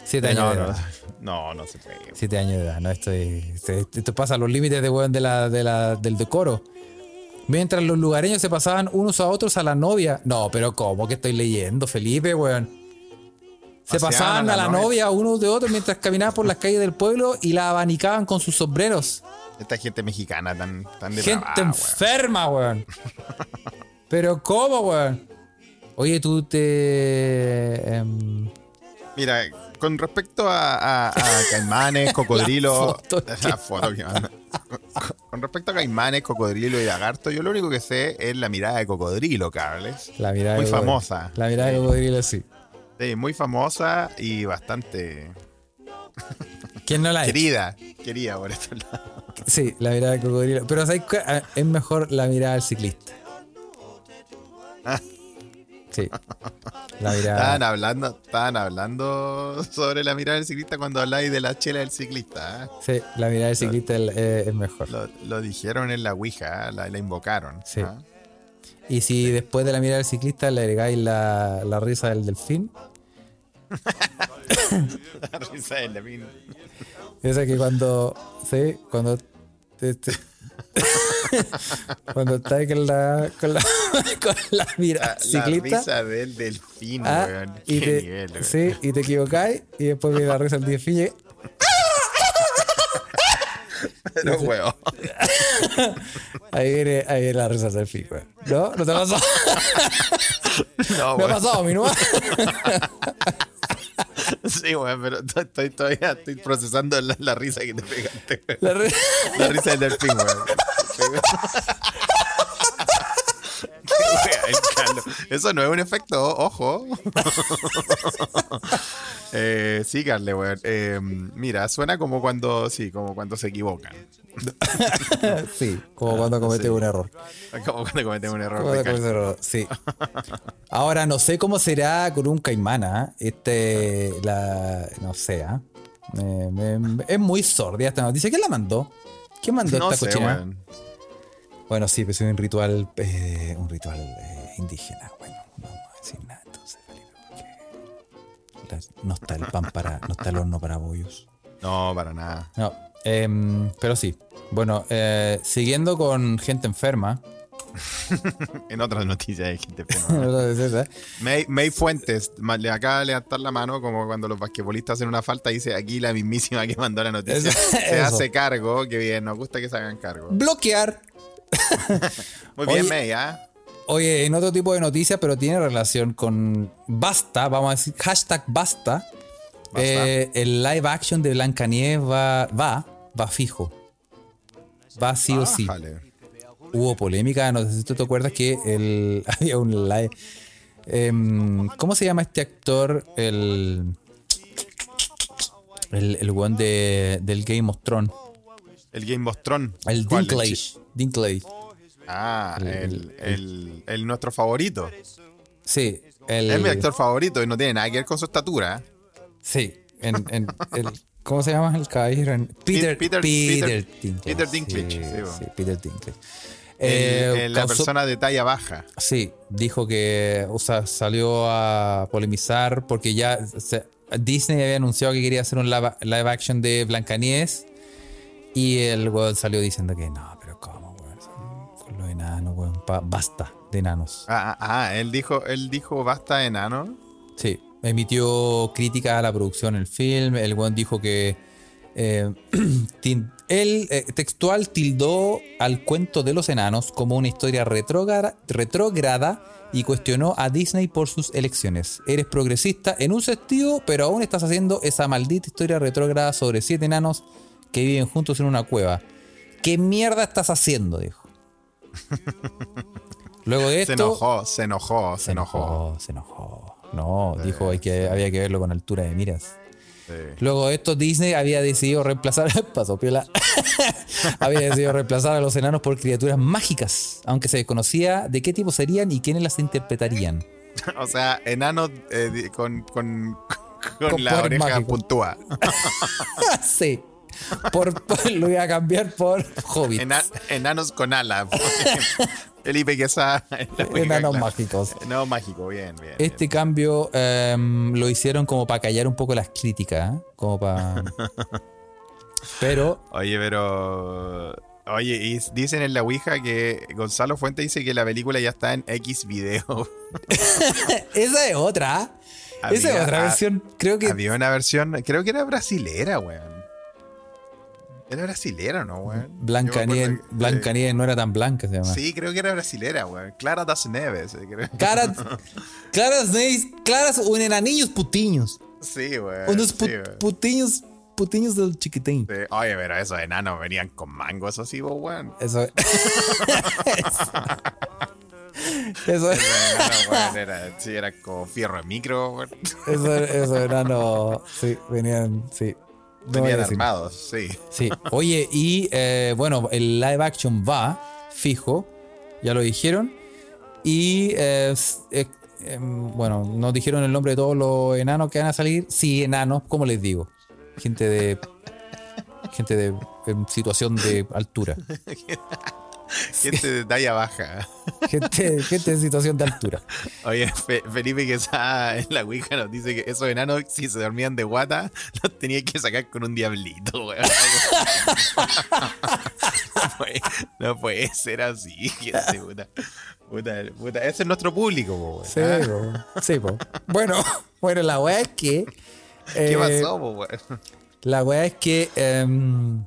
7 años No, de edad. no, no se puede. 7 años de edad, no. Esto, es- esto- pasa los límites de, de la, de la- del decoro. Mientras los lugareños se pasaban unos a otros a la novia. No, pero ¿cómo que estoy leyendo, Felipe, weón? Se Paseaban pasaban a a la la novia. novia unos de otros mientras caminaban por las calles del pueblo y la abanicaban con sus sombreros. Esta gente mexicana tan, tan de Gente enferma, weón. Pero ¿cómo, weón? Oye, tú te... em, Mira, con respecto a, a- a caimanes, cocodrilo. foto la foto que manda. Con respecto a caimanes, cocodrilo y lagarto, yo lo único que sé es la mirada de cocodrilo, Carles. la mirada Muy de famosa. La mirada de cocodrilo, sí. Sí, muy famosa y bastante ¿Quién no la ha hecho? querida. Querida por estos lados. Sí, la mirada de cocodrilo. Pero ¿sabes qué? Ah, es mejor la mirada del ciclista. Ah. Sí. La mirada. Estaban hablando, estaban hablando sobre la mirada del ciclista cuando habláis de la chela del ciclista. ¿eh? Sí, la mirada del ciclista es, es- es mejor. Lo, lo dijeron en la Ouija, ¿eh? la, la invocaron. Sí. ¿ah? Y si después de la mirada del ciclista le agregáis la, la risa del delfín, La risa del delfín. esa que cuando. Sí, cuando. te- te- cuando estás con la, con la, con la mirada La, la ciclista. risa del delfín, ah, weón. y, Qué te, nivel, weón. sí, y te equivocáis y después viene la risa del delfín y- Pero, weón. Ahí viene, ahí viene la risa del delfín, güey. ¿No? ¿No te pasado? No, Me ha weón. pasado a mí, ¿no? Sí, weón, pero estoy todavía estoy procesando la, la risa que te pegaste. La ri- La risa del delfín, weón. Eso no es un efecto, ojo. Eh, sí, Carle, weón. Eh, mira, suena como cuando, sí, como cuando se equivocan. Sí, como cuando cometes Sí. un error. Como cuando cometen un error. Cuando cometes un error, Sí. Ahora, no sé cómo será con un caimán, ¿ah? Este, la, no sé, ¿ah? Es muy sordia esta noticia. ¿Quién la mandó? ¿Quién mandó No esta sé, cochina? weón. Bueno, sí, pues es un ritual, eh, un ritual eh, indígena. Bueno, no vamos a decir nada entonces, Felipe, porque no está el pan para, no está el horno para bollos. No, para nada. No, em, pero sí. Bueno, eh, siguiendo con gente enferma. En otras noticias hay gente enferma. May, May Fuentes le acaba de levantar la mano como cuando los basquetbolistas hacen una falta dice aquí la mismísima que mandó la noticia. Eso- se eso. hace cargo, que bien, nos gusta que se hagan cargo. Bloquear. Muy bien, Oye. May, ¿ah? Oye, en otro tipo de noticias, pero tiene relación con Basta, vamos a decir, hashtag Basta. Eh, el live action de Blancanieves va, va, va fijo. Va sí o sí. Hubo polémica, no sé si tú te acuerdas que el, había un live. em, ¿Cómo se llama este actor? El. El, el weón de, del Game of Thrones. El Game of Thrones. El. Dinklage. Dinklage. Ah, El- el, el, el nuestro favorito. Sí. El, Es mi actor favorito y no tiene nada que ver con su estatura. Sí. En, en- el- ¿Cómo se llama el caballero? Peter, Peter- Peter, Peter- Dinklage. Peter Dinklage, Sí, sí, bueno. sí, Peter Dinklage. Eh, el- la causó- persona de talla baja. Sí, dijo que o sea, salió a polemizar porque ya Disney había anunciado que quería hacer un live, live action de Blancanieves y el weón salió diciendo que no, pero ¿cómo, weón? Con los enanos, weón. basta de enanos. Ah, ah, ah, él dijo, él dijo basta enano. Sí, emitió críticas a la producción del film. El weón dijo que eh, él eh, textual tildó al cuento de los enanos como una historia retrógrada, retrógrada y cuestionó a Disney por sus elecciones. Eres progresista en un sentido, pero aún estás haciendo esa maldita historia retrógrada sobre siete enanos que viven juntos en una cueva. ¿Qué mierda estás haciendo? Dijo. Luego de esto. Se enojó, se enojó, se, Se enojó. enojó, se enojó. No, dijo hay que, había que verlo con altura de miras. Sí. Luego de esto, Disney había decidido reemplazar. Pasó piola. había decidido reemplazar a los enanos por criaturas mágicas, aunque se desconocía de qué tipo serían y quiénes las interpretarían. O sea, enano eh, con, con, con, Con la oreja mágico. puntúa. sí. Por, por- lo iba a cambiar por Hobbit. Ena- enanos con alas. Felipe Quesada. Enanos mágicos. Enano mágico, bien, bien. Este cambio em, lo hicieron como para callar un poco las críticas, ¿eh? como para. Pero Oye, pero. Oye, y dicen en la Ouija que Gonzalo Fuente dice que la película ya está en X video. Esa es otra. Esa es otra versión. Creo que. Había una versión, creo que era brasilera, weón. Era brasilera, ¿no, weón? Blanca Nieves Blanca Nieves no era tan blanca, se llama. Sí, creo que era brasilera, weón. Clara das Neves, eh, creo. Caras, claras, neis- claras o enanillos putiños. Sí, weón. Unos sí, pu- weón. putiños, putiños del chiquitín. Sí. Oye, pero esos enanos venían con mangos así, weón. Eso es. Eso es. Weón, era, sí, era como fierro de micro, weón. Eso, eso era no. Sí, venían. Sí. Venían armados, sí. Sí. Oye, y eh, bueno, el live action va, fijo, ya lo dijeron. Y eh, eh, em, bueno, nos dijeron el nombre de todos los enanos que van a salir. Sí, enanos, ¿cómo les digo? Gente de. Gente de en situación de altura. Gente de talla baja. Gente, gente en situación de altura. Oye, Fe- Felipe que está en la Ouija nos dice que esos enanos, si se dormían de guata, los tenía que sacar con un diablito, weón. no, puede, no puede ser así, gente, puta. Puta, puta, Ese es nuestro público, weón. Sí, po. Sí, po. Bueno, bueno, la weá es que. ¿Qué eh, pasó, po, weón? La weá es que em,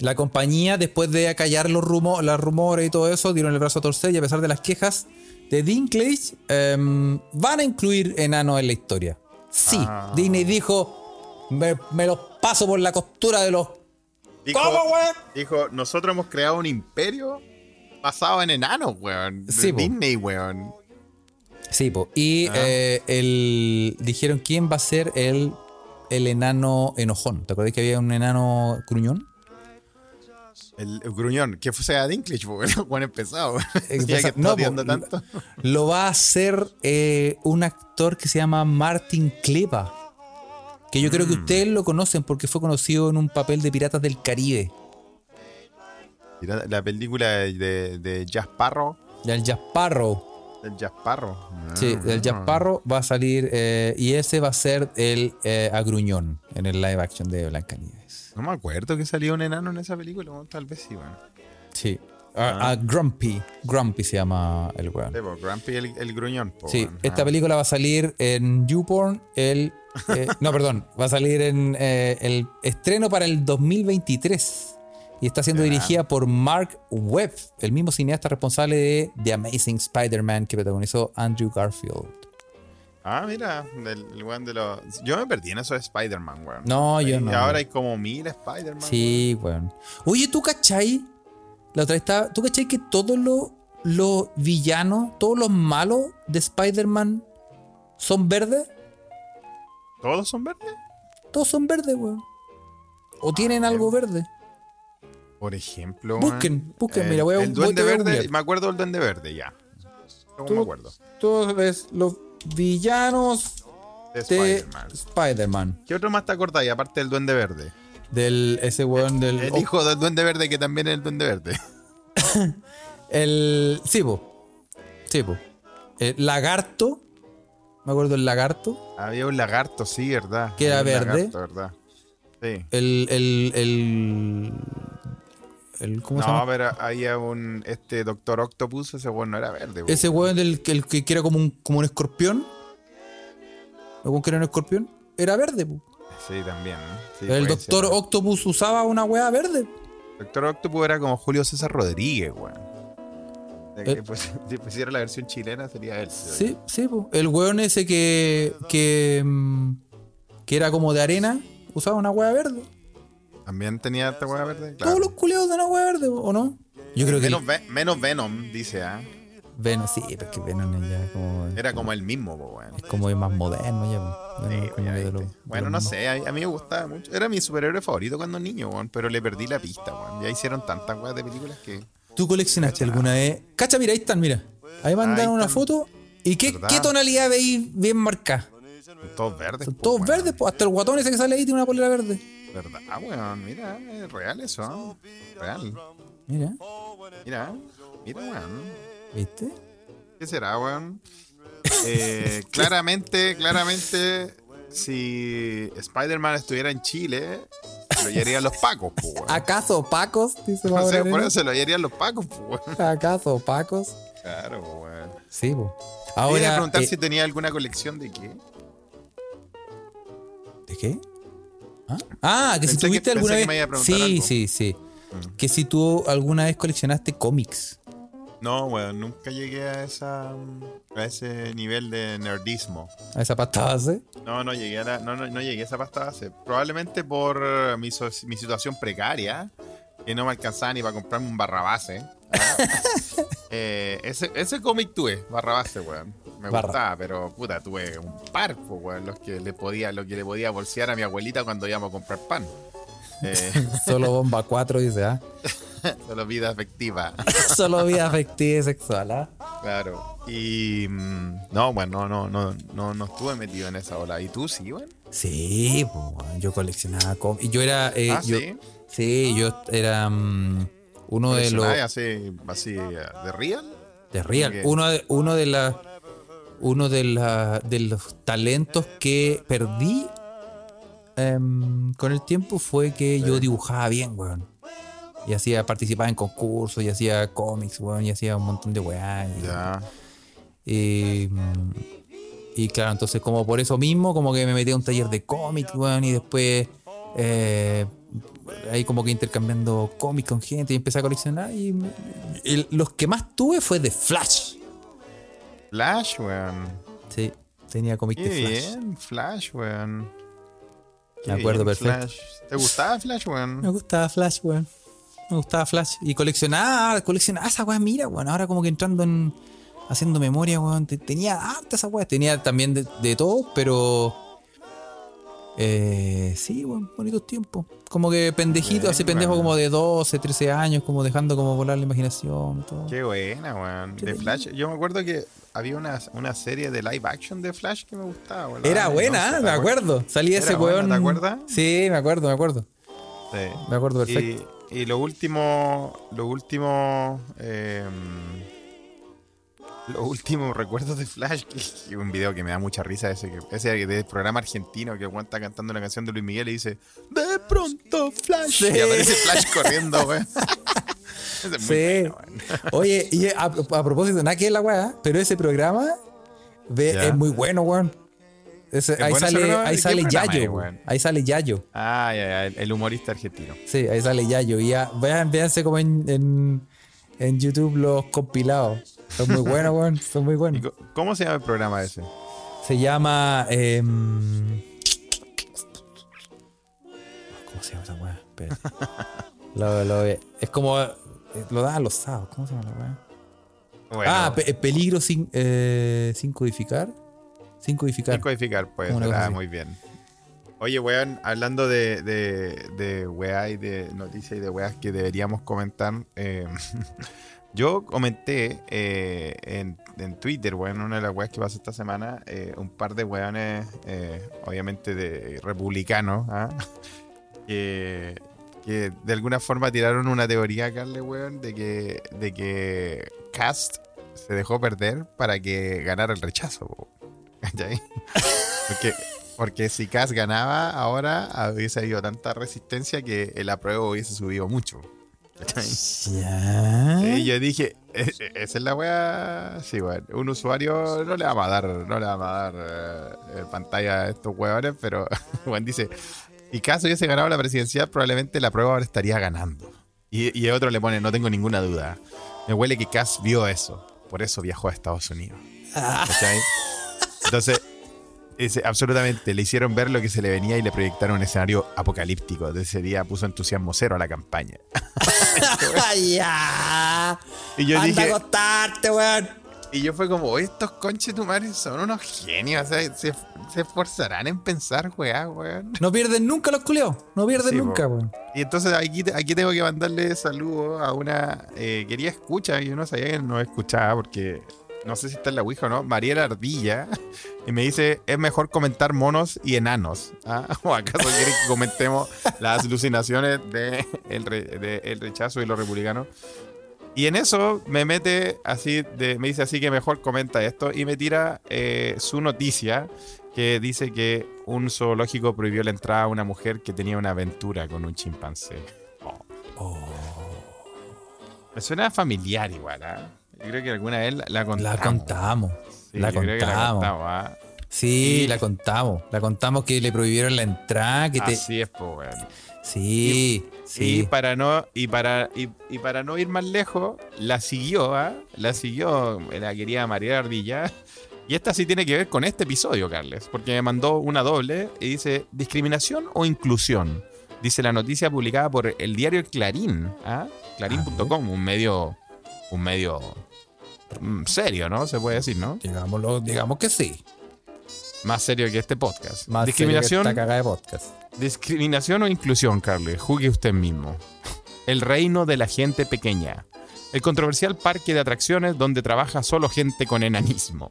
la compañía, después de acallar los, rumo- los rumores y todo eso, dieron el brazo a torcer y a pesar de las quejas de Dinklage, em, van a incluir enanos en la historia. Sí, Ah. Disney dijo, me, me los paso por la costura de los... Dijo, ¿Cómo, weón? dijo, nosotros hemos creado un imperio basado en enanos, weón. Sí, po. Disney, weón. Sí, po. y Ah. eh, el, dijeron quién va a ser el, el enano enojón. ¿Te acuerdas que había un enano gruñón? El, el gruñón, que fuese a Dinklage, po, weón. Juan empezado, no, po, odiando tanto. Lo va a hacer eh, un actor que se llama Martin Kleba. Que yo Mm. creo que ustedes lo conocen porque fue conocido en un papel de Piratas del Caribe. La película de, de Sparrow. El Jasparro. Del Jack Sparrow. Sí, Ah. el Jasparro va a salir eh, y ese va a ser el eh, agruñón en el live action de Blancanieves. No me acuerdo que salía un enano en esa película. bueno, Tal vez sí, weón. Sí. A, a Grumpy. Grumpy se llama el weón. Sí, po, Grumpy el, el gruñón. po, Sí, esta Ah. película va a salir en YouPorn el... eh, no, perdón, va a salir en eh, el estreno para el 2023 y está siendo dirigida por Mark Webb, el mismo cineasta responsable de The Amazing Spider-Man que protagonizó Andrew Garfield. Ah, mira, del el weón de los. Yo me perdí en eso de Spider-Man, weón. No, yo Y no. ahora hay como mil Spider-Man. Sí, weón. Oye, ¿tú cachai? La otra estaba- ¿Tú cachai que todos los los villanos, todos los malos de Spider-Man son verdes? ¿Todos son verdes? Todos son verdes, weón. O tienen algo verde. Por ejemplo. Busquen, weón, busquen, el- mira, voy a- El duende te voy a verde, me acuerdo del duende verde, ya. ¿Cómo Tú- me acuerdo? Todos ves los villanos De de Spider-Man. ¿Qué otro más te acordáis aparte del duende verde? Del ese weón del. El hijo del duende verde que también es el duende verde. El. Sí, po. Sí, po. El lagarto. Me acuerdo del lagarto. Había un lagarto, sí, ¿verdad? Que era verde. lagarto, ¿verdad? Sí. El. El. El. El- ¿Cómo se No, llama? pero había un. Este Doctor Octopus, ese weón no era verde. Ese weón del el que era como un, como un escorpión. ¿El weón que era un escorpión? Era verde. Sí, también. ¿no? Sí, el doctor ser. Octopus usaba una weá verde. Doctor Octopus era como Julio César Rodríguez, weón. Eh. pues, si pusiera la versión chilena sería él. Sí, sí, po. El weón ese que. que. mm, que era como de arena, usaba una hueá verde. También tenía esta weá verde. Claro. Todos los culeados de una hueá verde, ¿o no? Yo creo que. menos, Ve- menos Venom, dice, ¿ah? Venom, sí, pero es que Venom es ya como. Era como el mismo, po, weón. Es como más moderno ya. po. Sí, es como ya de viste. lo- de bueno, no sé, a, a mí me gustaba mucho. Era mi superhéroe favorito cuando niño, weón, pero le perdí la pista, weón. Ya hicieron tantas weas de películas que. ¿Tú coleccionaste alguna vez? Cacha, mira, ahí están, mira. Ahí mandaron Ahí una foto. ¿Y qué, qué tonalidad veis bien marcada? Son todos verdes. Son po, todos weón. verdes, pues hasta el guatón ese que sale ahí tiene una polera verde. ¿Verdad? Ah, weón, mira, es real eso. ¿ah? Real. Mira, Mira, mira, weón. ¿viste? ¿Qué será, weón? Eh, claramente, claramente, si Spider-Man estuviera en Chile, lo harían los pacos, pues, weón. ¿Acaso Pacos? Dice No sé, por eso lo harían los pacos, pues, weón. ¿Acaso Pacos? Claro, pues, weón. Sí, po. Ahora, Ahora. preguntar eh, si tenía alguna colección de qué. ¿De qué? ¿Ah? Ah, que si Pensé tuviste alguna vez. sí, algo. Mm. sí, sí. Que si tú alguna vez coleccionaste cómics. No, weón, nunca llegué a esa a ese nivel de nerdismo. A esa pasta base. No, no llegué a la- no, no, no llegué a esa pasta base. Probablemente por eh, mi, so- mi situación precaria, que no me alcanzaba ni para comprarme un barrabase. Eh, ese ese cómic tuve, barrabase, weón. Me Barra. gustaba, pero puta, tuve un par, pues, weón, los que le podía, lo que le podía bolsear a mi abuelita cuando íbamos a comprar pan. Eh, Solo bomba 4 dice, ¿ah? solo vida afectiva. Solo vida afectiva y sexual, ¿ah? Claro. Y mm, no, bueno, no, no, no, no estuve metido en esa ola. ¿Y tú sí, weón? Sí, weón, yo coleccionaba cómics. Y yo era. eh, ah, yo, sí. sí, yo era mm, uno de los. ¿Coleccionabas así, así eh, de real? De Real. Uno de, uno de las. Uno de, la- de los talentos que perdí em, con el tiempo fue que yo dibujaba bien, weón. Y hacía, participaba en concursos, y hacía cómics, weón, y hacía un montón de weá. y- Ya. Y, mm, y claro, entonces como por eso mismo, como que me metí a un taller de cómics, weón, y después eh, ahí como que intercambiando cómics con gente y empecé a coleccionar. Y, los que más tuve fue de Flash. Flash, weón. Sí, tenía cómics de Flash. bien, Flash, weón. Me acuerdo bien, perfecto. Flash. ¿Te gustaba Flash, Me weón? gustaba Flash, weón. Me gustaba Flash. Y coleccionaba, coleccionaba esa weá, mira, weón. Ahora como que entrando en. Haciendo memoria, weón. te- Tenía harta esa weá. Tenía también de, de todo, pero. Eh, sí, weón, bonitos tiempos. Como que pendejito, Bien, así pendejo como de 12, 13 años, como dejando como volar la imaginación todo. Qué buena, weón. De Flash. Yo me acuerdo que había una, una serie de live action de Flash que me gustaba, weón. Era buena, no sé, ¿eh? ¿te me acuerdo. Salía ese weón. ¿te acuerdas? Sí, me acuerdo, me acuerdo. Sí. Me acuerdo perfecto. Y, y lo último, lo último, eh, los últimos recuerdos de Flash, que, un video que me da mucha risa, ese, que, ese del programa argentino que está cantando una canción de Luis Miguel y dice, de pronto Flash. Sí. Y aparece Flash corriendo, es muy Sí. bueno, weón. Oye, y a, a propósito, nada que es la weá, pero ese programa ve- es muy bueno, weón. Ese- ¿Es ahí bueno sale, ahí ¿Qué sale Yayo. es, weón. weón? Ahí sale Yayo. Ah, ya, ya, el, el humorista argentino. Sí, ahí sale Yayo. Y ya, vean, véanse como en, en, en YouTube los compilados. Son muy buenos, weón. Son muy ¿Y buenos. ¿Cómo se llama el programa ese? Se llama. em, ¿Cómo se llama esa weá? Espérate. Lo- lo- es como. eh, Lo dan los sábados. ¿Cómo se llama la weá? Bueno, ah, pe- peligro sin, eh, sin codificar. Sin codificar. Sin codificar, pues, ah, muy bien. Oye, weón, hablando de, de, de weá y de noticias y de weas que deberíamos comentar, eh, yo comenté eh, en, Twitter, weón, una de las weas que pasó esta semana, eh, un par de weones, eh, obviamente de republicanos, ¿ah? que, que de alguna forma tiraron una teoría, Carle, weón, de que, de que Cast se dejó perder para que ganara el rechazo. Porque, porque si Cast ganaba ahora, hubiese habido tanta resistencia que el apruebo hubiese subido mucho. Y yo dije, "E- e- esa es la wea. Sí, weón. Un usuario no le vamos a dar, no le vamos a dar eh, pantalla a estos weones, pero Juan dice, si caso hubiese ganado la presidencial, probablemente la prueba ahora estaría ganando. Y, y otro le pone, no tengo ninguna duda. Me huele que Cass vio eso. Por eso viajó a Estados Unidos. Entonces, dice, absolutamente, le hicieron ver lo que se le venía y le proyectaron un escenario apocalíptico. De ese día puso entusiasmo cero a la campaña. ya. Y yo Anda dije, a acostarte, weón. Y yo fue como, estos conches tumares son unos genios. O sea, se, se esforzarán en pensar, weá, weón. No pierden nunca los culeos. No pierden Sí, nunca, weón. Y entonces aquí, aquí tengo que mandarle saludos a una eh, querida escucha. Yo no sabía que no escuchaba porque no sé si está en la Ouija o no. Mariela Ardilla. Y me dice, es mejor comentar monos y enanos. ¿Ah? ¿O acaso quiere que comentemos las alucinaciones de el, re- de el rechazo y los republicanos? Y en eso me mete así, de, me dice así que mejor comenta esto y me tira eh, su noticia que dice que un zoológico prohibió la entrada a una mujer que tenía una aventura con un chimpancé. Oh. Me suena familiar igual, ¿ah? Yo creo que alguna vez la, la contamos. La contamos. Sí, la que la contamos. contamos, ¿ah? Sí, Y- la contamos. La contamos que le prohibieron la entrada. Que te... Así es, pues. Sí, Y sí. para no, y para, y, y para no ir más lejos, la siguió, ¿ah? La siguió la querida María Ardilla. Y esta sí tiene que ver con este episodio, Carles, porque me mandó una doble y dice, ¿discriminación o inclusión? Dice la noticia publicada por el diario Clarín, ¿ah? Clarín.com, un medio, un medio serio, ¿no? Se puede decir, ¿no? Digámoslo, digamos que sí. Más serio que este podcast. Más discriminación, serio que esta cagada de podcast. Discriminación o inclusión, Carles. Juzgue usted mismo. El reino de la gente pequeña. El controversial parque de atracciones donde trabaja solo gente con enanismo.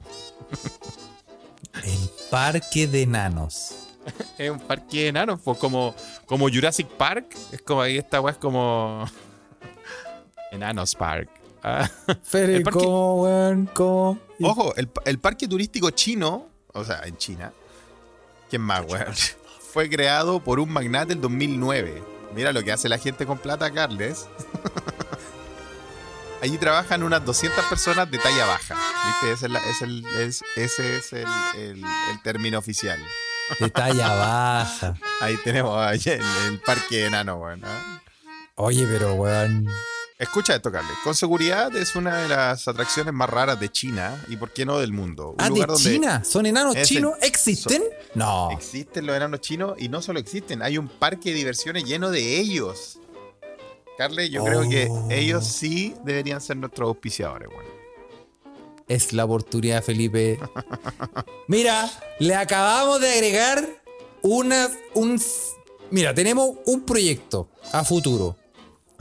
El parque de enanos. Es un parque de enanos, pues como, como Jurassic Park. Es como ahí esta weá es como. Enanos Park. Ah. El parque-. Ojo, el, el parque turístico chino, o sea, en China, ¿quién más, weón? Fue creado por un magnate en 2009. Mira lo que hace la gente con plata, Carles. Allí trabajan unas 200 personas de talla baja. ¿Viste? Ese es, la- es el, es- ese es el, el- el término oficial. De talla baja. Ahí tenemos ahí el, el parque enano, weón. ¿ah? Oye, pero weón. Escucha esto, Carles. Con seguridad es una de las atracciones más raras de China y, ¿por qué no, del mundo. Un Ah, de donde- China. ¿Son enanos chinos? ¿Existen? No. Existen los enanos chinos y no solo existen, hay un parque de diversiones lleno de ellos. Carle, yo creo que Oh. ellos sí deberían ser nuestros auspiciadores, bueno. Es la oportunidad, Felipe. Mira, le acabamos de agregar una, un... Mira, tenemos un proyecto a futuro.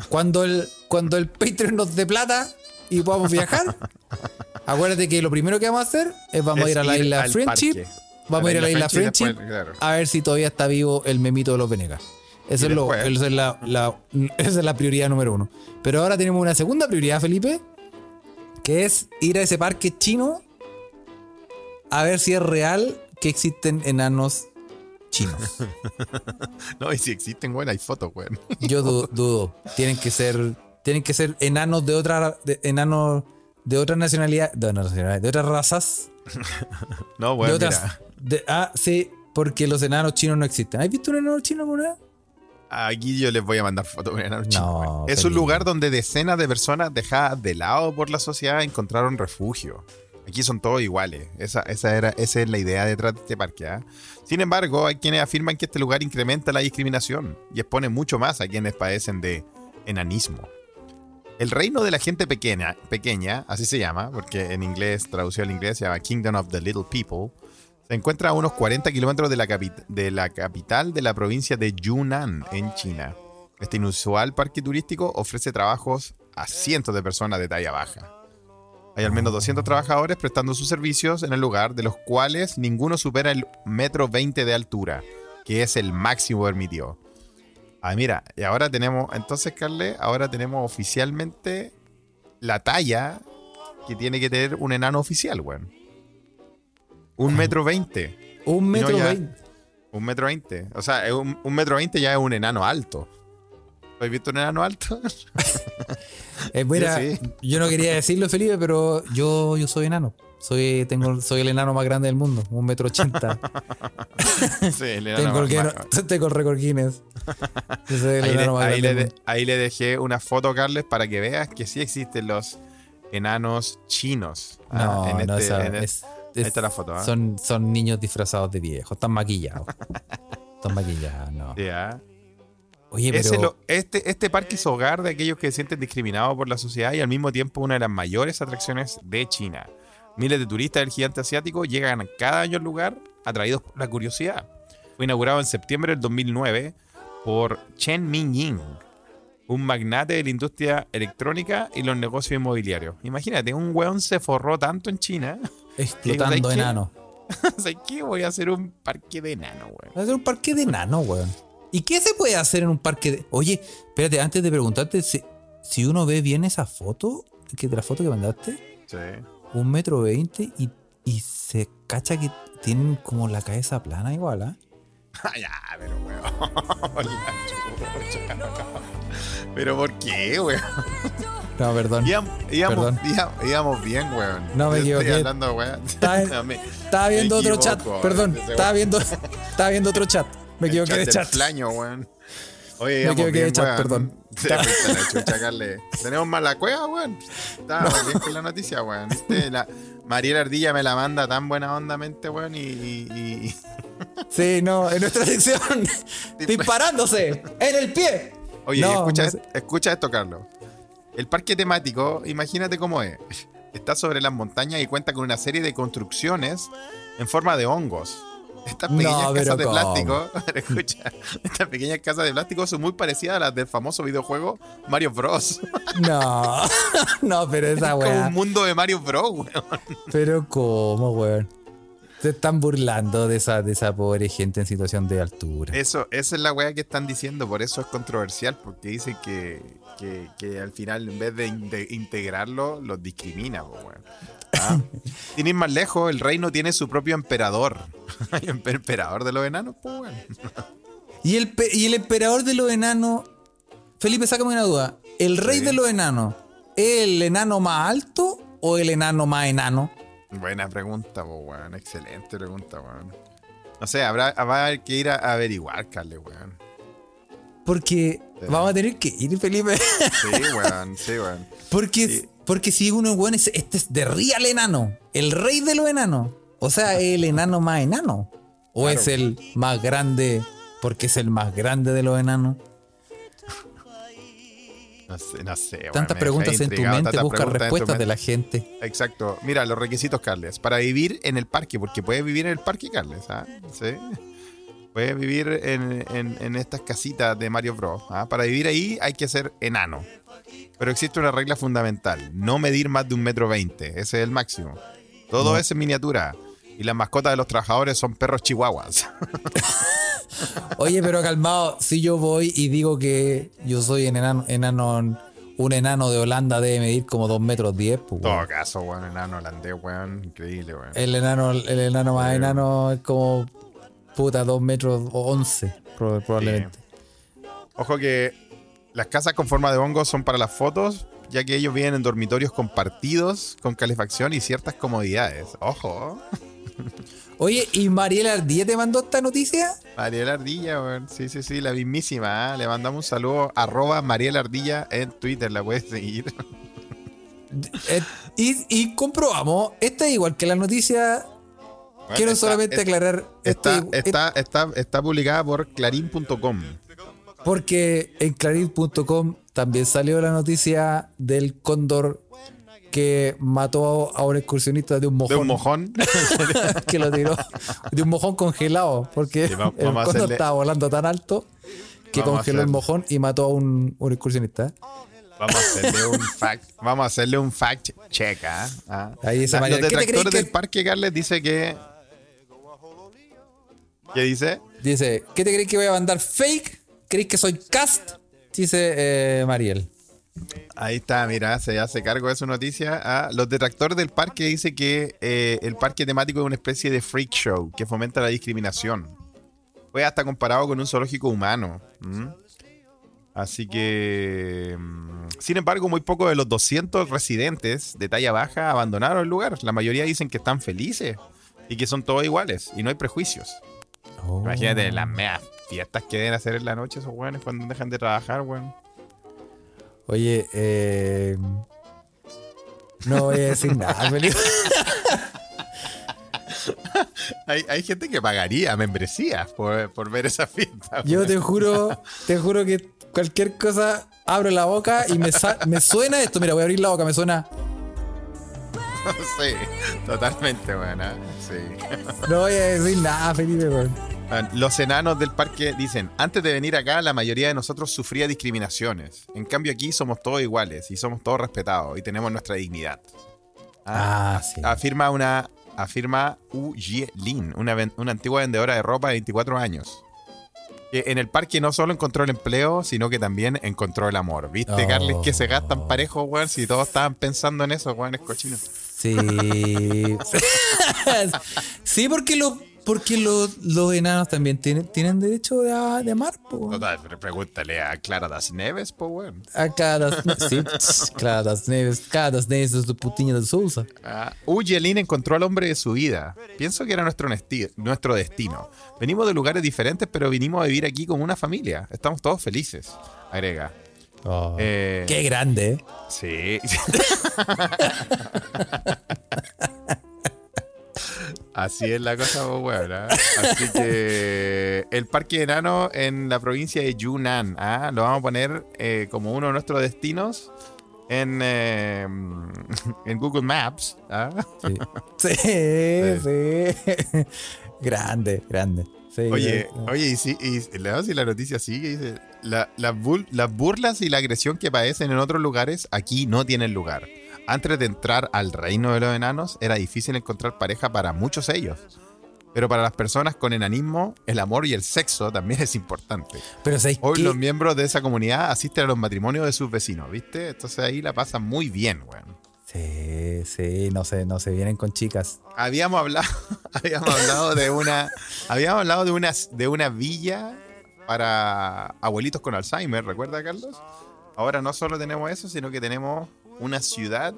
Cuando el, cuando el Patreon nos dé plata y podamos viajar, acuérdate que lo primero que vamos a hacer es vamos a ir a la ir isla Friendship. parque. Vamos a ir a la isla Friendship después, claro. a ver si todavía está vivo el memito de los Venegas. Eso Y es, lo, después- esa es la, la- esa es la prioridad número uno. Pero ahora tenemos una segunda prioridad, Felipe, que es ir a ese parque chino a ver si es real que existen enanos chinos. No, y si existen, bueno, hay fotos, weón. Yo du- dudo. Tienen que ser, tienen que ser enanos de otra, de, enanos de otra nacionalidad, de, otras nacionalidades, de otras razas, No, de bueno, otras. mira. de- ah, sí, porque los enanos chinos no existen. ¿Has visto un enano chino alguna? Aquí yo les voy a mandar fotos de enano chino, No. Es un lugar donde decenas de personas dejadas de lado por la sociedad encontraron refugio. Aquí son todos iguales. Esa, esa, era, esa es la idea detrás de este parque. ¿ah? Sin embargo, hay quienes afirman que este lugar incrementa la discriminación y expone mucho más a quienes padecen de enanismo. El reino de la gente pequeña, pequeña, así se llama, porque en inglés, traducido al inglés, se llama Kingdom of the Little People, se encuentra a unos 40 kilómetros de, la capi- de la capital de la provincia de Yunnan, en China. Este inusual parque turístico ofrece trabajos a cientos de personas de talla baja. Hay al menos 200 trabajadores prestando sus servicios en el lugar, de los cuales ninguno supera el metro 20 de altura, que es el máximo permitido. Ah, mira, y ahora tenemos, entonces, Carle, ahora tenemos oficialmente la talla que tiene que tener un enano oficial, weón. Un metro veinte. Un metro veinte. Un metro veinte. O sea, un, un metro veinte ya es un enano alto. ¿Has visto un enano alto? Eh, mira, Yo yo no quería decirlo, Felipe, pero yo, yo soy enano. Soy, tengo, soy el enano más grande del mundo, un metro ochenta. sí, el enano tengo, el más- Guinness- más- tengo el récord Guinness. Yo soy el Ahí, le, enano más ahí grande le de- mundo. ahí le dejé una foto, Carles, para que veas que sí existen los enanos chinos. ah, No, en no, este- esa- en el- es- ahí es- está la foto, ¿ah? son, son niños disfrazados de viejos, están maquillados. están maquillados, no. Oye, pero. Ese lo- este, este parque es hogar de aquellos que se sienten discriminados por la sociedad y al mismo tiempo una de las mayores atracciones de China. Miles de turistas del gigante asiático llegan cada año al lugar atraídos por la curiosidad. Fue inaugurado en septiembre del 2009 por Chen Mingying, un magnate de la industria electrónica y los negocios inmobiliarios. Imagínate, un weón se forró tanto en China. explotando ¿Qué? enanos. ¿Sabes qué? Voy a hacer un parque de enano, weón. Va a ser un parque de enanos, weón. ¿Y qué se puede hacer en un parque de.? Oye, espérate, antes de preguntarte, si- si uno ve bien esa foto, que de la foto que mandaste, Sí. Un metro veinte y, y se cacha que tienen como la cabeza plana igual, ¿ah? Ah, ya, pero weón. Pero ¿por qué, weón? No, perdón. Íbamos, Perdón. íbamos- íbamos bien, weón. No, me Yo estoy equivoqué. hablando, weón. Estaba- viendo otro chat, perdón. Estaba viendo, estaba viendo otro chat. Me equivoqué de chat. flaño, weón. Oye, Me equivoqué de bien, chat, weón. perdón. Carle. Tenemos más la cueva, weón. Estábamos bien con la noticia, weón. La, Mariela Ardilla me la manda tan buena ondamente, weón, y, y- y- Sí, no, en nuestra sección. disparándose en el pie. Oye, No, escucha, no escucha esto, Carlos. El parque temático, imagínate cómo es. Está sobre las montañas y cuenta con una serie de construcciones en forma de hongos. Estas pequeñas casas de plástico, escucha, estas pequeñas casas de plástico son muy parecidas a las del famoso videojuego Mario Bros. No, no, pero esa Como weá. un mundo de Mario Bros, weón. Pero cómo, weón. Se están burlando de esa, de esa pobre gente en situación de altura. Eso, esa es la weá que están diciendo, por eso es controversial, porque dicen que, que, que al final en vez de, in- de integrarlo, los discrimina, weón. ¿Ah? Sin ir más lejos, el reino tiene su propio emperador. Hay emperador de los enanos, pues. Y el, y el emperador de los enanos. Felipe, sácame una duda. ¿El rey Sí. de los enanos es el enano más alto o el enano más enano? Buena pregunta, po, weón. Excelente pregunta, weón. No sé, habrá, va a haber que ir a, a averiguar, Carle, weón. Porque Sí. vamos a tener que ir, Felipe. Sí, weón, sí, weón. Porque, Sí. Porque si uno, es, este es de real enano. El rey de los enanos. O sea, ¿es el enano más enano. O Claro. es el más grande porque es el más grande de los enanos. No sé, no sé. Tantas preguntas en tu mente, busca respuestas de la gente. Exacto. Mira, los requisitos, Carles. Para vivir en el parque, porque puedes vivir en el parque, Carles, ¿ah? Sí. Puedes vivir en, en- en estas casitas de Mario Bros. ¿ah? Para vivir ahí hay que ser enano. Pero existe una regla fundamental: no medir más de un metro veinte. Ese es el máximo. Todo No. es en miniatura. Y las mascotas de los trabajadores son perros chihuahuas. Oye, pero calmado, si yo voy y digo que yo soy un enano, enano un enano de Holanda debe medir como 2 metros 10, pues, todo caso, weón, enano holandés, weón. Increíble, weón. El enano, el enano más enano es como puta 2 metros 11, prob- probablemente. Ojo que las casas con forma de hongo son para las fotos, ya que ellos viven en dormitorios compartidos con calefacción y ciertas comodidades. Ojo. Oye, ¿y Mariela Ardilla te mandó esta noticia? Mariela Ardilla, weón. Sí, sí, sí, la mismísima. ¿ah? Le mandamos un saludo. Arroba Mariela Ardilla en Twitter, la puedes seguir. Eh, y, y comprobamos, esta es igual que la noticia. Bueno, Quiero está- solamente es- aclarar. Está, este- está, está, está publicada por clarín.com. Porque en clarín.com también salió la noticia del cóndor que mató a un excursionista de un mojón. De un mojón. que lo tiró. De un mojón congelado. Porque Sí, el vamos cóndor hacerle- estaba volando tan alto que Vamos congeló el mojón y mató a un, un excursionista. Vamos a hacerle un fact, vamos a hacerle un fact check, ¿ah? ¿Ah? Ahí La- María, Los ¿qué te crees detractores que- del parque, Carles, dice que. ¿Qué dice? Dice, ¿qué te crees que voy a mandar fake? ¿Crees que soy cast? Dice eh, Mariel. Ahí está, mira, se hace cargo de su noticia. Ah, los detractores del parque dice que eh, el parque temático es una especie de freak show que fomenta la discriminación. Fue hasta comparado con un zoológico humano. Así que, mm, sin embargo, muy pocos de los 200 residentes de talla baja abandonaron el lugar. La mayoría dicen que están felices y que son todos iguales y no hay prejuicios. Oh. Imagínate las meas fiestas que deben hacer en la noche esos weones cuando dejan de trabajar, weón. Oye, eh, no voy a decir nada, Felipe. Hay, hay gente que pagaría membresías por, por ver esa fiesta. Yo te juro, te juro que cualquier cosa abro la boca y me, me suena esto. Mira, voy a abrir la boca, me suena. sí, totalmente buena. Sí. No voy a decir nada, Felipe, weón. Ah, Los enanos del parque dicen, antes de venir acá la mayoría de nosotros sufría discriminaciones. En cambio aquí somos todos iguales y somos todos respetados y tenemos nuestra dignidad. Ah, sí. Afirma una afirma U Ye Lin, una, una antigua vendedora de ropa de 24 años. que en el parque no solo encontró el empleo, sino que también encontró el amor. ¿Viste, Oh. Carles, que se gastan parejos, weón? Si todos estaban pensando en eso, weón, es cochino. Sí. sí, porque los porque los, los enanos también tienen, tienen derecho de, de amar, po, weón. Total, pero pregúntale a Clara das Neves, po, weón. Acá das, sí, Clara das Neves, Clara das Neves es tu putinha de Sousa. Ah, Uyelin encontró al hombre de su vida. Pienso que era nuestro, nuestro destino. Venimos de lugares diferentes, pero vinimos a vivir aquí como una familia. Estamos todos felices, agrega. Eh, Qué grande, ¿eh? Sí. Así es la cosa, weón. ¿ah? Así que el parque enano en la provincia de Yunnan, ¿ah? lo vamos a poner eh, como uno de nuestros destinos en, eh, en Google Maps. ¿ah? Sí, sí. grande, grande. Oye, oye, y, sí, y le damos si la noticia sigue, dice, la- las bul- las burlas y la agresión que padecen en otros lugares aquí no tienen lugar. Antes de entrar al reino de los enanos era difícil encontrar pareja para muchos de ellos. Pero para las personas con enanismo, el amor y el sexo también es importante. Pero ¿sabes Hoy qué? los miembros de esa comunidad asisten a los matrimonios de sus vecinos, ¿viste? Entonces ahí la pasan muy bien, weón. Sí, sí, no se, no se vienen con chicas. Habíamos hablado, habíamos hablado de una, habíamos hablado de una, de una villa para abuelitos con Alzheimer, ¿recuerda, Carlos? Ahora no solo tenemos eso, sino que tenemos una ciudad,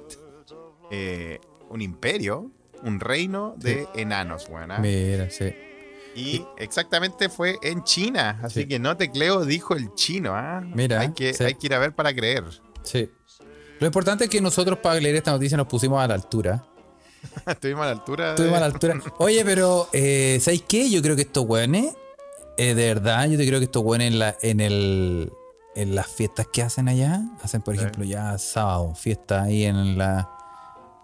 eh, un imperio, un reino de enanos, weón. ¿ah? Mira, sí. Y exactamente fue en China, así Sí. que no te creo, dijo el chino, ¿ah? Mira, hay que, sí. hay que ir a ver para creer. Sí. Lo importante es que nosotros para leer esta noticia nos pusimos a la altura. Estuvimos a la altura. de- Estuvimos a la altura. Oye, pero eh, ¿sabéis qué? Yo creo que estos weones, eh, de verdad, yo te creo que estos weones en, la, en, el, en las fiestas que hacen allá, hacen por Sí. ejemplo ya sábado, fiesta ahí en la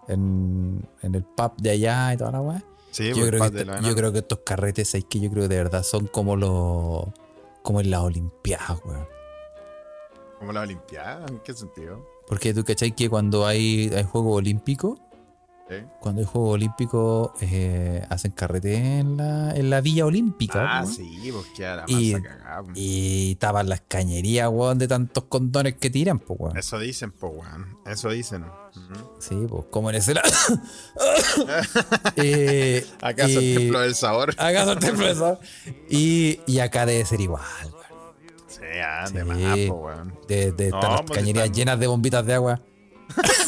en, en el pub de allá y toda la weá. Sí, Yo, por creo que esto- yo creo que estos carretes, ¿sabéis qué? Yo creo que de verdad son como los como en las Olimpiadas, weón. Como la Olimpiada, ¿en qué sentido? Porque tú cachai que cuando hay, hay Juegos Olímpicos, Cuando hay Juegos Olímpicos, eh, hacen carrete en la, en la Villa Olímpica. Ah, sí, pues queda la Y- cagada. pues. Y tapan las cañerías, weón, de tantos condones que tiran, pues, weón. Eso dicen, po, weón. Eso dicen. Sí, pues, como en ese lado. eh, ¿Acaso el templo del sabor? ¿Acaso el templo del sabor? Y, y acá debe ser igual, weón. Sí, ah, de más, po, weón. De, de No, las pues, cañerías están- llenas de bombitas de agua.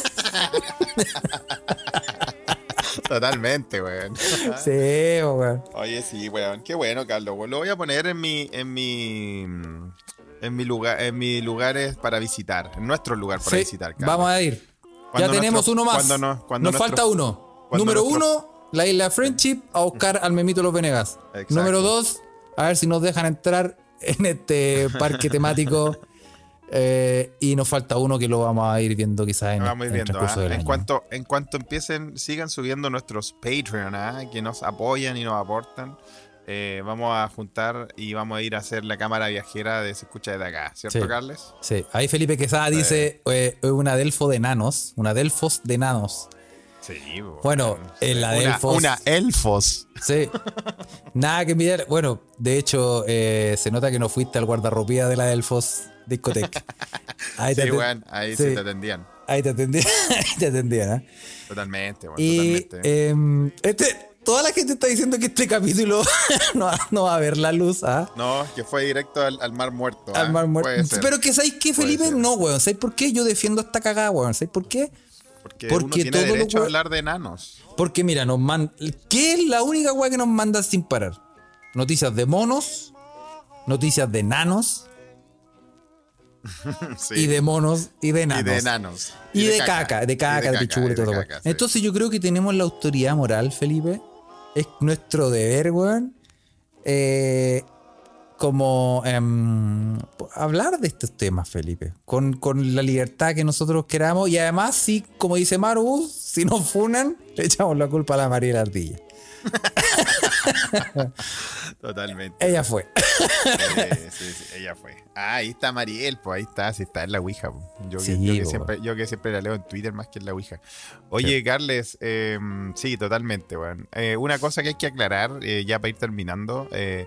Totalmente, weón. Sí, weón. Oye, sí, weón. Qué bueno, Carlos. weón. Lo voy a poner en mi, en mi, en mi lugar, en mis lugares para visitar, en nuestro lugar para Sí, visitar. Carlos. vamos a ir. Cuando ya tenemos nuestro- uno más. cuando no- cuando Nos nuestro- falta uno. Número nuestro- uno, la isla Friendship a buscar al memito Los Venegas. Exacto. Número dos, a ver si nos dejan entrar en este parque temático. Eh, y nos falta uno que lo vamos a ir viendo quizás en, vamos en el viendo. transcurso ¿ah? del En año. cuanto, en cuanto empiecen, sigan subiendo nuestros Patreon, ¿ah? que nos apoyan y nos aportan. eh, vamos a juntar y vamos a ir a hacer la cámara viajera de Se Escucha desde acá, ¿cierto, Sí. Carles? Sí, ahí Felipe Quesada dice eh, una Delfo de nanos, una Delfos de nanos. Sí. Bueno, la una, Delfos- Una elfos. Sí. Nada que envidiar. Bueno, de hecho, eh, se nota que no fuiste al guardarropía de la Delfos Discoteca. Ahí Sí, te, weón, ahí sí. sí te atendían. ahí te atendían. ahí te atendían, ¿eh? Totalmente, weón, Y totalmente. em, este, toda la gente está diciendo que este capítulo no, no va a ver la luz, ¿ah? no, que fue directo al, al mar muerto. Al ¿ah? mar muerto. Pero que ¿sabéis qué, Puede Felipe? No, weón. ¿Sabéis por qué yo defiendo esta cagada, weón? ¿Sabéis por qué? porque, porque uno tiene todo lo derecho a we- hablar de enanos. Porque mira, nos man... ¿qué es la única weá que nos mandan sin parar? Noticias de monos, noticias de nanos, Sí. y de monos y de Y enanos. de enanos. Y, de, caca, de caca, de, pichula y todo. caca, sí. Entonces yo creo que tenemos la autoridad moral, Felipe. Es nuestro deber, weón. eh, como em, hablar de estos temas, Felipe. Con, con la libertad que nosotros queramos. Y además, si, como dice Maru, si nos funan, le echamos la culpa a la María Ardilla. Totalmente. Ella fue. Sí, sí, sí, ella fue. Ah, ahí está Mariel, pues ahí está, sí está en la Ouija. Yo, que- Sí, yo que, siempre, yo que siempre la leo en Twitter más que en la Ouija. Oye, Carles, eh, sí, totalmente, weón. Eh, una cosa que hay que aclarar, eh, ya para ir terminando, eh,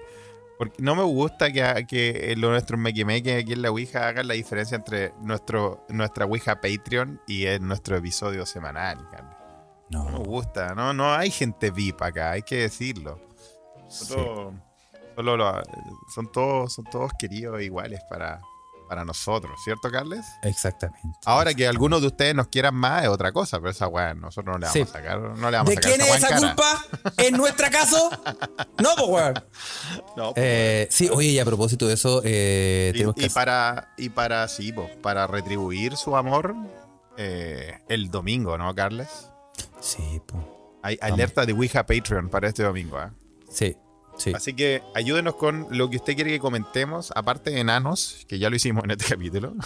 Porque no me gusta que, que lo- nuestros mequimeques aquí en la Ouija hagan la diferencia entre nuestro, nuestra Ouija Patreon y en nuestro episodio semanal, Carlos. No me No. gusta, no, no hay gente VIP acá, hay que decirlo. Sí. Solo- lo- son, todos, son todos queridos e iguales para, para nosotros, ¿cierto, Carles? Exactamente. Ahora que algunos de ustedes nos quieran más es otra cosa, pero esa weá nosotros no le vamos Sí. a sacar, no le vamos ¿De a sacar quién es esa cara. culpa? ¿En nuestro caso? No, pues, weón. No, pues, Eh, sí, oye, y a propósito de eso, eh, tenemos y, que y para y para sí, po, para retribuir su amor eh, el domingo, ¿no, Carles? Sí, pues. Hay alerta de Ouija Patreon para este domingo, ¿ah? Sí, sí. Así que ayúdenos con lo que usted quiere que comentemos, aparte de enanos, que ya lo hicimos en este capítulo.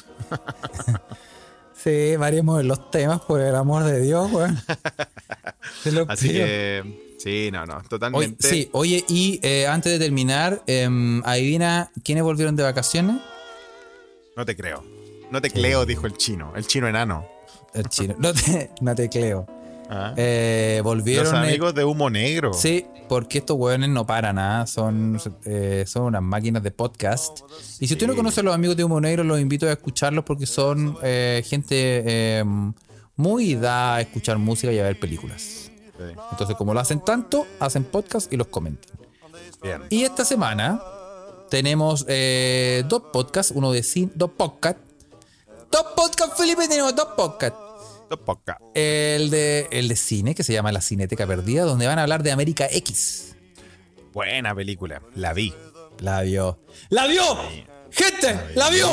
Sí, variemos en los temas, por el amor de Dios, weón. Así pido. que sí, no, no, Oye, totalmente. sí, oye, y eh, antes de terminar, em, adivina quiénes volvieron de vacaciones. No te creo. No te creo, dijo el chino, el chino enano. El chino. No te, no te creo. Ah. Eh, volvieron. Los eh, amigos de humo negro. Sí, porque estos hueones no paran, ¿ah? son, eh, son unas máquinas de podcast. Y si usted no conoce a los amigos de Humo Negro, los invito a escucharlos porque son eh, gente eh, muy dada a escuchar música y a ver películas. Sí, Entonces, como lo hacen tanto, hacen podcast y los comentan. Bien. Y esta semana tenemos dos podcasts, uno de cine, dos podcasts. Dos podcasts, Felipe, tenemos dos podcasts. El de, el de cine, que se llama La Cineteca Perdida, donde van a hablar de América X. Buena película. La vi. La vio. ¡La vio! ¡Gente! ¡La vio!